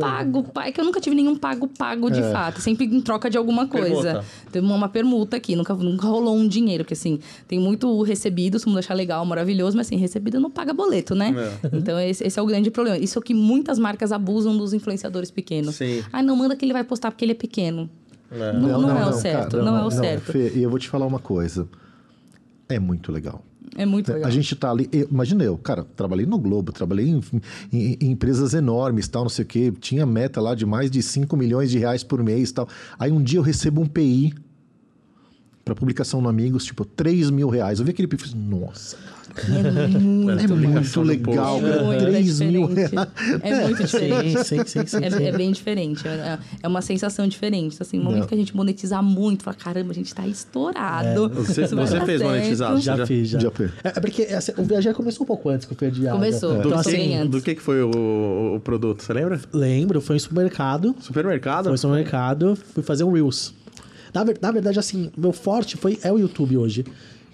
pago, pai, que eu nunca tive nenhum pago pago de fato. Sempre em troca de alguma coisa. Teve uma, uma permuta aqui, nunca, nunca rolou um dinheiro, porque assim, tem muito recebido, se mundo achar legal, maravilhoso, mas assim, recebido não paga boleto, né? Então esse, esse é o grande problema. Isso é o que muitas marcas abusam dos influenciadores pequenos. Sim. Ah, não manda que ele vai postar porque ele é pequeno. É. Não, não, é o certo, cara, não, é o certo. Fê, e eu vou te falar uma coisa. É muito legal. É muito legal. A gente tá ali. imagina eu, cara, trabalhei no Globo, trabalhei em, em- em empresas enormes, tal, não sei o quê. Tinha meta lá de mais de 5 milhões de reais por mês tal. Aí um dia eu recebo um PI para publicação no Amigos, tipo, 3 mil reais. Eu vi aquele PI e fiz, nossa, É muito, é muito legal, é cara. muito 3 mil diferente. reais. É muito diferente. Sim, sim, sim, sim. É, é bem diferente. É, é uma sensação diferente. Assim, no momento Não. que a gente monetizar muito, fala, caramba, a gente tá estourado. Você, você fez certo. monetizado? Já, Já- fiz, já. já fez. É, é porque assim, o viajar começou um pouco antes que Fer de Água. Começou. Do, Então, antes. do que, que foi o, o produto? Você lembra? Lembro, foi em supermercado. Supermercado? Foi no supermercado, fui fazer um Reels. Na, na verdade, assim, meu forte foi, é o YouTube hoje.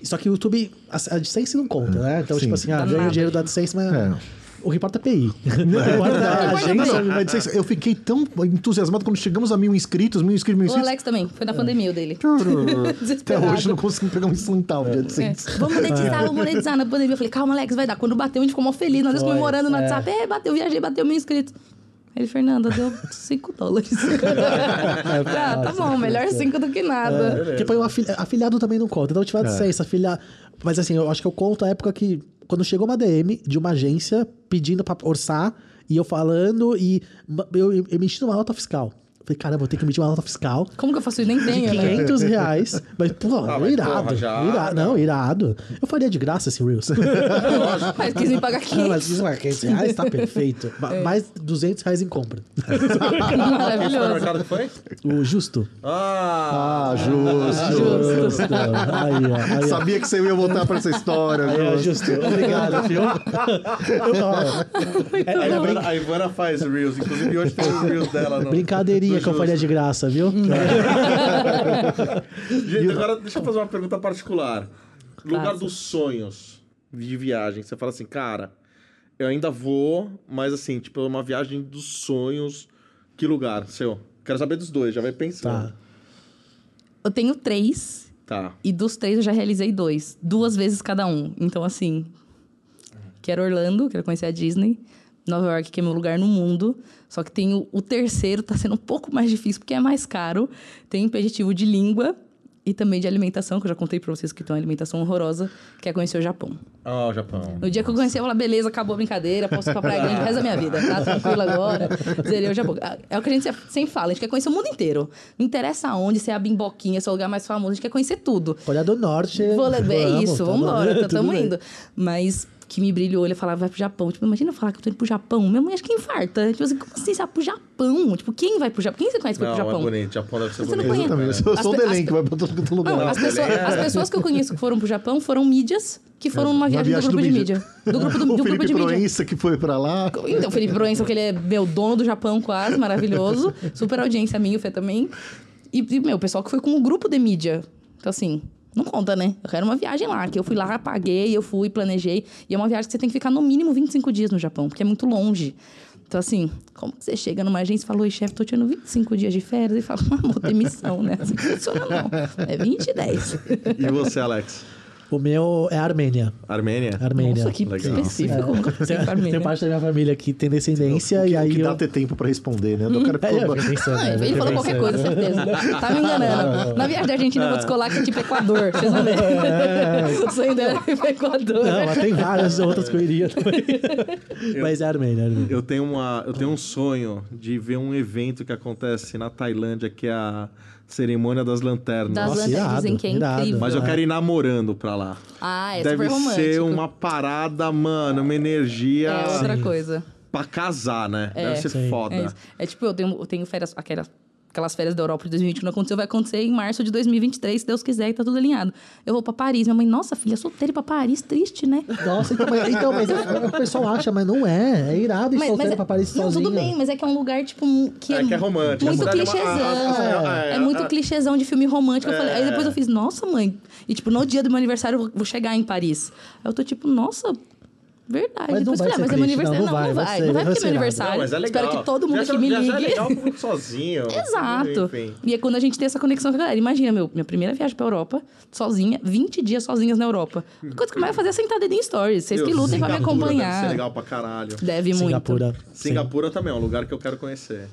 Só que o YouTube, a, AdSense não conta, né? Então, Sim. tipo assim, ah, ganho nada. dinheiro da AdSense, mas É. o que importa é PI. O é a agência. Não, mas eu fiquei tão entusiasmado quando chegamos a mil inscritos, mil inscritos, mil O inscritos. Alex também, foi na pandemia o dele. Até hoje eu não consegui pegar um centavo de É. Vamos monetizar, vamos monetizar na pandemia. Eu falei, calma, Alex, vai dar. Quando bateu, a gente ficou mó feliz. Nós comemorando no é. WhatsApp. É, bateu, viajei, bateu mil inscritos. Aí ele, Fernanda, deu 5 dólares. ah, tá bom, melhor 5 do que nada. Porque põe o afili- afiliado também não conta. Então, eu tive AdSense, afiliado. Mas assim, eu acho que eu conto a época que. Quando chegou uma DM de uma agência pedindo pra orçar, e eu falando, e eu emitindo uma nota fiscal. Falei, caramba, vou ter que emitir uma nota fiscal. Como que eu faço isso? Nem tenho, né? 500 reais. Mas, pô, Ah, mas irado. porra, já, irado. Não, irado. Eu faria de graça esse Reels. Mas quis me pagar Não, 500. mas isso, é 500 reais tá perfeito. É. Mais 200 reais em compra. Maravilhoso. foi? O justo. Ah! Ah, justo. Justo. Aí, ó. Aí, ó. Sabia que você ia voltar pra essa história, Aí, viu? justo. Obrigado, viu? Eu, ó, é, A Ivana, a Ivana faz Reels, inclusive hoje tem os Reels dela. No, brincadeirinha que eu faria de graça, viu? Gente, agora deixa eu fazer uma pergunta particular. Lugar dos sonhos de viagem. Você fala assim, cara, eu ainda vou, mas assim, tipo, é uma viagem dos sonhos. Que lugar, seu? Quero saber dos dois, já vai pensando. Tá. Eu tenho três. Tá. E dos três eu já realizei dois. Duas vezes cada um. Então, assim. Quero Orlando, quero conhecer a Disney. Nova York, que é meu lugar no mundo. Só que tem o, o terceiro, tá sendo um pouco mais difícil, porque é mais caro. Tem impeditivo de língua e também de alimentação, que eu já contei pra vocês que tem uma alimentação horrorosa, que é conhecer o Japão. Ah, o Japão. No dia que eu conheci, eu falei, beleza, acabou a brincadeira, posso ir pra praia grande o resto da minha vida, tá tranquilo agora. Zerei o Japão. É o que a gente sempre fala, a gente quer conhecer o mundo inteiro. Não interessa aonde, se é a bimboquinha, se é o lugar mais famoso, a gente quer conhecer tudo. Olha do norte. Vou levar, é vamos, isso, tá vamos embora, estamos tudo bem. indo. Mas que me brilha o olho e falar, vai pro Japão. Tipo, imagina eu falar que eu tô indo pro Japão. Minha mãe acho que infarta. Tipo assim, como assim, você vai pro Japão? Tipo, quem vai pro Japão? Quem você conhece que vai Não, pro é Japão? bonito. Japão deve ser Você não bonito. conhece? Exatamente. Eu sou o as- que vai pra todo lugar. Não, as, pessoas, as pessoas que eu conheço que foram pro Japão foram mídias que foram numa viagem, viagem do grupo do de mídia. mídia. Do grupo do, o do grupo Felipe de mídia. Proença que foi pra lá. Então, o Felipe Proença, que ele é meu dono do Japão quase, maravilhoso. Super audiência minha, o Fê também. E, e, meu, o pessoal que foi com o grupo de mídia. Então, assim, não conta, né? Eu quero uma viagem lá, que eu fui lá, paguei, eu fui, planejei. E é uma viagem que você tem que ficar no mínimo 25 dias no Japão, porque é muito longe. Então, assim, como você chega numa agência e fala, oi, chefe, tô tirando 25 dias de férias? E fala, amor, demissão, né? Assim não funciona, não. É 20 e 10. E você, Alex? O meu é a Armênia. Armênia? Armênia. Nossa, que Legal. específico. Pensei Tem, Armênia. tem parte da minha família que tem descendência e O aí que dá eu... ter tempo pra responder, né? Do cara É, eu pensando, Ah, né? ele falou qualquer coisa, certeza. Tá me enganando. Na viagem da Argentina eu vou descolar que é tipo Equador. Vocês vão ver. O sonho dela é Equador. Não, mas tem várias outras que eu iria também. Mas é Armênia, Armênia. Eu tenho, uma, eu tenho um sonho de ver um evento que acontece na Tailândia, que é a cerimônia das lanternas. Das Nossa, lanternas irado, dizem que é irado. incrível. Mas eu quero ir namorando pra lá. Ah, é Deve super romântico. ser uma parada, mano, uma energia. É outra coisa. pra casar, né? É. Deve ser Sim. foda. É. É tipo, eu tenho, eu tenho férias, aquelas, aquelas férias da Europa de 2020 que não aconteceu, vai acontecer em março de 2023, se Deus quiser, e tá tudo alinhado. Eu vou pra Paris. Minha mãe, nossa, filha, solteira ir pra Paris, triste, né? Nossa, então, mas, então, mas é- o pessoal acha, mas não é. É irado ir solteiro é- pra Paris Não, sozinho. tudo bem, mas é que é um lugar, tipo, que É, é, que é romântico. muito é uma- clichêzão. a- a- É, a- muito clichêzão de filme romântico. Eu falei, aí É. depois eu fiz, nossa, mãe. E, tipo, no dia do meu aniversário, eu vou- vou chegar em Paris. Aí eu tô tipo, nossa, verdade. Mas não vai falei, ser mas é meu não, aniversário. não vai, não vai ser- não vai vai porque é ser meu aniversário. Não, mas é legal. Espero que todo mundo Já- aqui me já- ligue. Já é legal sozinho. Exato. Enfim. E é quando a gente tem essa conexão com a galera. Imagina, meu, minha primeira viagem pra Europa, sozinha, 20 dias sozinhas na Europa. A coisa que eu mais ia fazer é sentar dedo em stories. Vocês que lutem pra me Singapura Deve acompanhar. ser legal pra caralho. Deve muito. Singapura. Singapura também é um lugar que eu quero conhecer.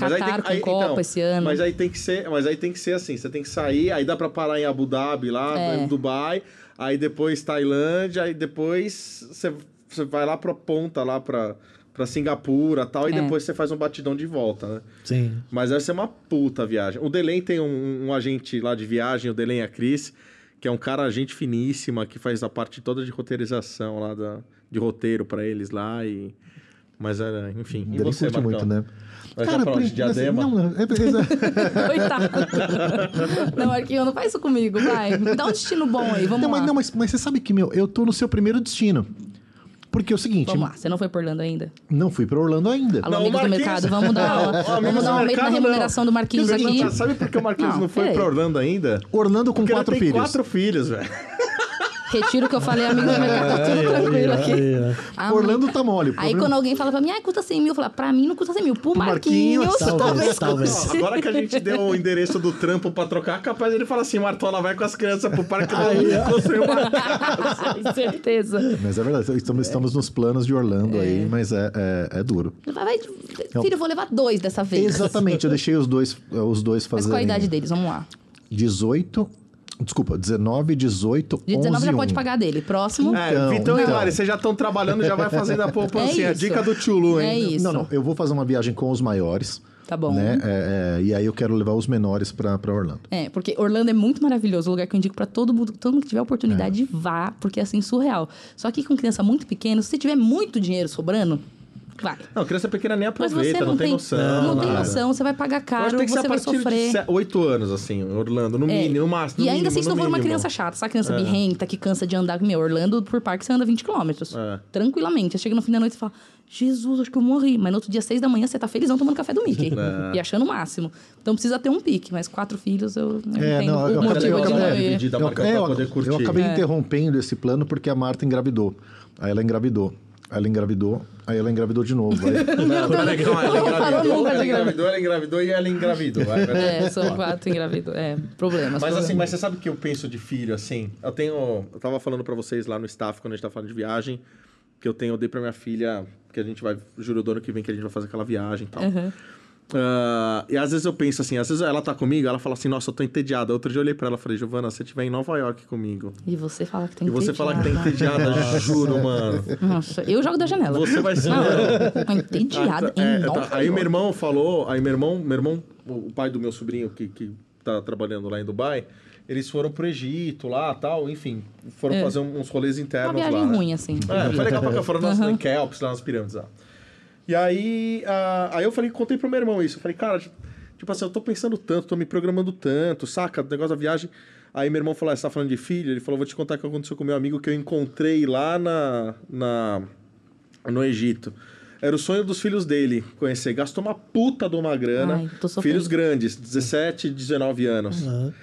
Mas aí Catar tem- com aí- Copa então, esse ano. Mas aí tem que ser, mas aí tem que ser assim, você tem que sair, aí dá pra parar em Abu Dhabi lá, É. em Dubai, aí depois Tailândia, aí depois você, você vai lá pra ponta lá pra para Singapura, tal, e É. depois você faz um batidão de volta, né? Sim. Mas deve ser uma puta viagem. O Delen tem um, um agente lá de viagem, o Delen e a Cris, que é um cara, gente finíssima, que faz a parte toda de roteirização lá, da, de roteiro pra eles lá. E... Mas, é, enfim. E Ele você, curte muito, Marcão? Vai pra onde? pri- Diadema? Não, é, é, Coitado. não, Marquinhos, não faz isso comigo, vai. Me dá um destino bom aí, vamos não, lá. mas, não mas, mas você sabe que, meu, eu tô no seu primeiro destino. Porque é o seguinte, Vamos lá, você não foi por Orlando ainda? não fui pra Orlando ainda. Alô, Não, amigos o do mercado, vamos dar, Não, vamos dar um aumento na remuneração não. do Marquinhos aqui. Sabe, por que o Marquinhos Não, não, foi peraí. pra Orlando ainda? Orlando com Porque quatro filhos. quatro filhos, velho. Retiro o que eu falei, amigos do mercado, tá tudo tranquilo aqui. Orlando tá mole. Aí problema- quando alguém fala pra mim, ah, custa 100 mil, eu falo, pra mim não custa 100 mil. Pro Marquinhos, Marquinhos, talvez, talvez, talvez. custe. Agora que a gente deu o endereço do trampo pra trocar, capaz ele fala assim, Martola, vai com as crianças pro parque ó. construir uma Com certeza. Mas é verdade, estamos, estamos nos planos de Orlando aí, mas é, é, é duro. Vai, vai, filho, eu vou levar dois dessa vez. Exatamente, eu deixei os dois, os dois Mas qual a idade deles? Vamos lá. 18... Desculpa, 19, 18, De 19 já 11, pode 1. pagar dele. Próximo. É, Então, Vitão e então. Mari, vocês já estão trabalhando, já vai fazendo a poupancinha. É a dica do Tchulu, É hein? isso. Não, não, eu vou fazer uma viagem com os maiores. Tá bom. Né? É, é, e aí eu quero levar os menores pra, pra Orlando. É, porque Orlando é muito maravilhoso, um lugar que eu indico pra todo mundo, todo mundo que tiver oportunidade, vá, porque é assim, surreal. Só que com criança muito pequena, se você tiver muito dinheiro sobrando, vai. Não, criança pequena nem Mas aproveita, você não, tem noção. Não tem nada. noção, você vai pagar Eu caro, que tem que ser você a vai sofrer. de 8 anos, assim, Orlando, no É. mínimo, no máximo. E no ainda assim, se não for uma criança chata, sabe? Criança birrenta, que cansa de andar. Meu, Orlando, por parque, você anda 20 quilômetros. É. Tranquilamente. Aí chega no fim da noite e fala, Jesus, acho que eu morri. Mas no outro dia, 6 da manhã, você tá felizão tomando café do Mickey. É. E achando o máximo. Então precisa ter um pique. Mas quatro filhos, eu não É, entendo não, eu motivo eu de acabei- não Eu, é, eu- eu acabei É. interrompendo esse plano porque a Marta engravidou. Aí ela engravidou. Aí ela engravidou. Aí ela engravidou de novo. Aí- Não, peraí, calma, ela engravidou, ela engravidou, ela engravidou e ela engravidou. É, são quatro engravidos. É, problemas. Mas problemas. assim, mas você sabe o que eu penso de filho, assim? Eu tenho. Eu tava falando pra vocês lá no staff, quando a gente tá falando de viagem, que eu tenho, eu dei pra minha filha, que a gente vai, juro do ano que vem que a gente vai fazer aquela viagem e tal. Uhum. Ah, e às vezes eu penso assim, às vezes ela tá comigo, ela fala assim, nossa, eu tô entediada. Outro dia eu olhei pra ela e falei, Giovana, se você estiver em Nova York comigo, E você fala que tem e você falar que tá entediada. entediada, juro, mano. Nossa, eu jogo da janela. Você vai ser. Não, entediada Ah, tá, em é, Nova tá. Aí meu irmão falou, aí meu irmão, meu irmão, o pai do meu sobrinho que, que tá trabalhando lá em Dubai, eles foram pro Egito lá tal, enfim, foram É. fazer uns rolês Uma internos viagem lá. né? ruim, assim. É, foi legal pra cá, foram nas. Kelps, lá nas pirâmides lá. E aí, ah, aí eu falei, contei pro meu irmão isso. Eu falei, cara, tipo assim, eu tô pensando tanto, tô me programando tanto, saca? O negócio da viagem. Aí meu irmão falou, ah, você tá falando de filho? Ele falou, vou te contar o que aconteceu com meu amigo que eu encontrei lá na, na, no Egito. Era o sonho dos filhos dele conhecer. Gastou uma puta de uma grana. Ai, filhos grandes, 17, 19 anos. Aham.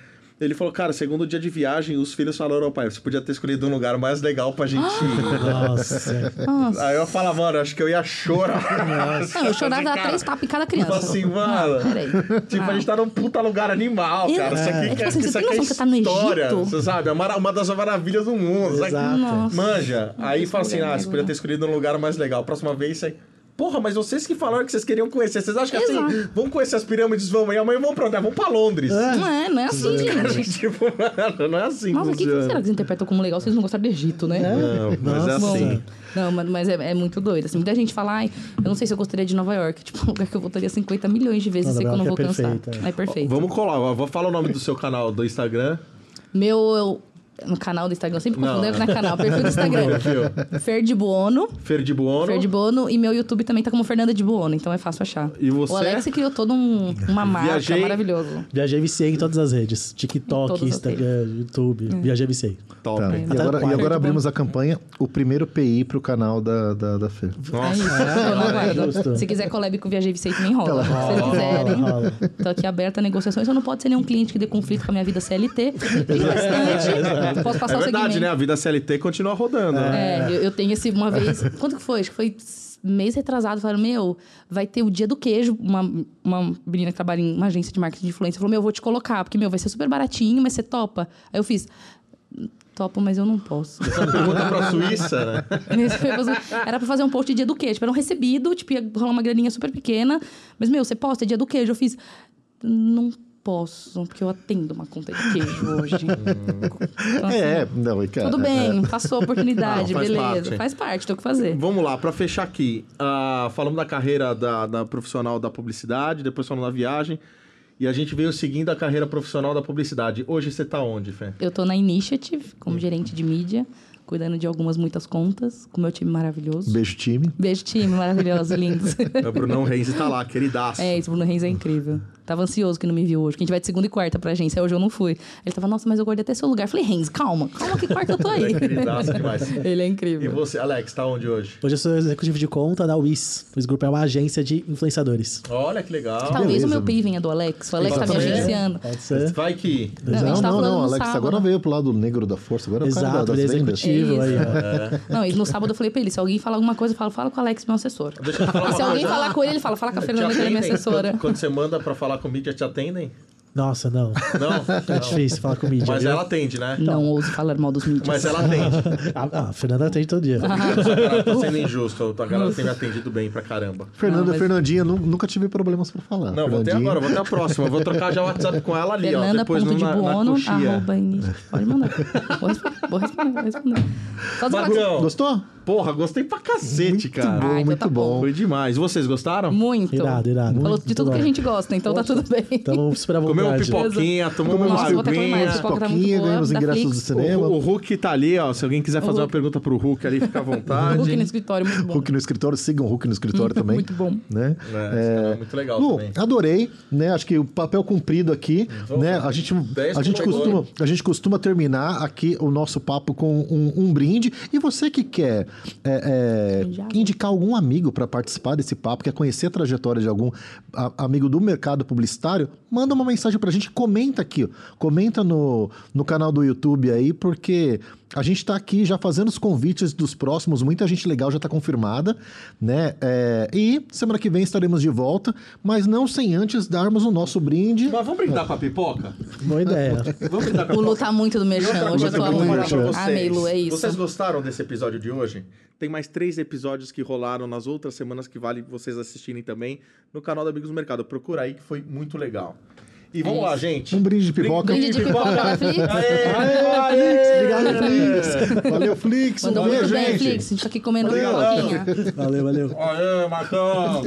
Ele falou, cara, segundo dia de viagem, os filhos falaram, ô pai, você podia ter escolhido um lugar mais legal pra gente ir. Nossa. Nossa. Aí eu falava, mano, acho que eu ia chorar. Não, eu chorava Cara, três tapas em cada criança. Tipo assim, mano. Não, peraí. Tipo, Ah. a gente tá num puta lugar animal, cara. Isso aqui, É, tipo assim, isso você tem aqui é noção que você tá no história, Egito? Você sabe? É uma, uma das maravilhas do mundo. Exato. Nossa. Manja. Aí fala assim, ah, você podia ter escolhido um lugar mais legal. Próxima vez, você... Porra, mas vocês que falaram que vocês queriam conhecer. Vocês acham que assim, Exato. vamos conhecer as pirâmides, vamos. E amanhã vamos pra onde? Ah, Vamos pra Londres. Não é, não é assim, gente. tipo, mano, não é assim Nossa, o que, que será que eles interpretam como legal se eles não gostaram do Egito, né? Não, mas é assim. Não, mas- mas é, é muito doido. Assim, muita gente fala, ai, eu não sei se eu gostaria de Nova York. Tipo, um lugar que eu voltaria 50 milhões de vezes e sei que eu não vou é cansar. é. É perfeito. Vamos colar. ó, Vou falar o nome do seu canal do Instagram. Meu. eu- no canal do Instagram, eu sempre confundo, não é canal, perfil do Instagram. Perfil. Fer de Buono. Fer de Buono. Fer de Buono e meu YouTube também tá como Fernanda de Buono, então é fácil achar. E você? O Alex criou todo um, uma marca Viajei- maravilhoso. Viajei e viciei em todas as redes. TikTok, Instagram, YouTube. Hum. Viajei e viciei. Top. Tá. E agora, e agora abrimos a campanha, o primeiro PI pro canal da, da, da Fer. É isso, Nossa. tô na guarda. justo. Se quiser collab com o Viajei Vicente, me enrola. Se vocês Rola, quiserem. rola. Tô aqui aberta a negociações. Eu não pode ser nenhum cliente que dê conflito com a minha vida CLT. Tem bastante. Posso passar É verdade, né? A vida CLT continua rodando, né? É, eu, eu tenho esse uma vez. Quanto que foi? Acho que foi mês retrasado. Falaram, meu, vai ter o dia do queijo. Uma, uma menina que trabalha em uma agência de marketing de influência falou, meu, eu vou te colocar, porque, meu, vai ser super baratinho, mas você topa. Aí eu fiz. Topo, mas eu não posso. Essa pergunta pra Suíça, né? Era pra fazer um post de dia do queijo. Tipo, era um recebido, tipo, ia rolar uma graninha super pequena. Mas, meu, você posta dia do queijo. Eu fiz. Não posso, porque eu atendo uma conta de queijo hoje. Então, assim, É, não, cara. Tudo bem, passou a oportunidade, Não, faz beleza. parte. Faz parte, tem o que fazer. Vamos lá, pra fechar aqui. ah, falamos da carreira da, da profissional da publicidade, depois falamos da viagem. E a gente veio seguindo a carreira profissional da publicidade. Hoje você tá onde, Fê? Eu tô na Initiative, como gerente de mídia, cuidando de algumas, muitas contas, com meu time maravilhoso. Beijo, time. Beijo, time maravilhoso, lindos. O Brunão Reis tá lá, queridaço. É, esse Bruno Reis é incrível. Tava ansioso que não me viu hoje, que a gente vai de segunda e quarta pra agência. Hoje eu não fui. Ele tava, nossa, mas eu guardei até seu lugar. Eu falei, Reis, calma, calma, que quarta eu tô aí. É demais. Ele é E incrível. você, Alex, tá onde hoje? Hoje eu sou executivo de conta da WIS. O WIS Group é uma agência de influenciadores. Olha que legal. Talvez beleza. o meu PI venha do Alex. O Alex tá me agenciando. Pode ser. Vai que. Não, a gente não, tá não, não, Alex, sábado. agora veio pro lado negro da força, agora é o cara da- Exato, ele é executivo É aí, ó. Não, e no sábado eu falei pra ele: se alguém falar alguma coisa, eu falo, fala com o Alex, meu assessor. Deixa eu falar E se alguém falar com ele, ele fala, fala com a Fernanda, que ela é minha assessora. Quando, quando você manda pra falar com mídia, te atendem? Nossa, não. Não? É difícil falar com mídia. Mas viu? ela atende, né? Não ouse falar mal dos mídias. Mas ela atende. Ah, ah, a Fernanda atende todo dia. Cara, tô sendo injusto. A galera tem me atendido bem pra caramba. Fernanda, Não, mas- Fernandinha, nu- nunca tive problemas pra falar. Não, vou ter Fernandinha- agora, vou ter a próxima. Vou trocar já o WhatsApp com ela ali, ó. Depois no, na, na Fernanda.debuono, coxinha. arroba início. Pode mandar. Vou responder, vou responder, de Marcão, Gostou? Porra, gostei pra cacete, cara. bom, Ah, então muito tá bom. bom. Foi demais. Vocês gostaram? Muito. Irado, irado. Falou Muito de tudo bom. que a gente gosta, então tá tudo bem. Tamo super à Comeu uma vontade. pipoquinha, tomou uma Nossa, mais. aguinha. Pipoca tá muito boa, ganhamos ingressos Flix. do cinema. O, o Hulk tá ali, ó. Se alguém quiser fazer uma pergunta pro Hulk ali, fica à vontade. Hulk no escritório, muito bom. Hulk no escritório, sigam o Hulk no escritório também. Muito bom. Né? É, cara é muito legal Lu, também. adorei, né? Acho que o papel cumprido aqui, né? A gente, a gente costuma, a gente costuma terminar aqui o nosso papo com um brinde. E você que quer é, é, indicar algum amigo para participar desse papo, quer conhecer a trajetória de algum a- amigo do mercado publicitário, manda uma mensagem pra gente, comenta aqui, ó. comenta no, no canal do YouTube aí, porque a gente tá aqui já fazendo os convites dos próximos, muita gente legal já tá confirmada, né? É, e semana que vem estaremos de volta, mas não sem antes darmos o nosso brinde. Mas vamos brindar com a pipoca? Boa ideia. Vamos brindar com a O Lu pipoca? tá muito do merchan, hoje eu tô amando. pra vocês. Amei, Lu, é isso. Vocês gostaram desse episódio de hoje? Tem mais três episódios que rolaram nas outras semanas que vale vocês assistirem também no canal da Amigos do Mercado. Procura aí que foi muito legal. E vamos É lá, gente. Um brinde de pipoca. Brinde de pipoca da Flix. Aê, Aê, aê, Obrigado, Flix. Valeu, Flix. Mandou Um beijo, muito bem, gente. Flix. A gente tá aqui comendo Obrigado. pipoquinha. Valeu, valeu. Aê, Marcão.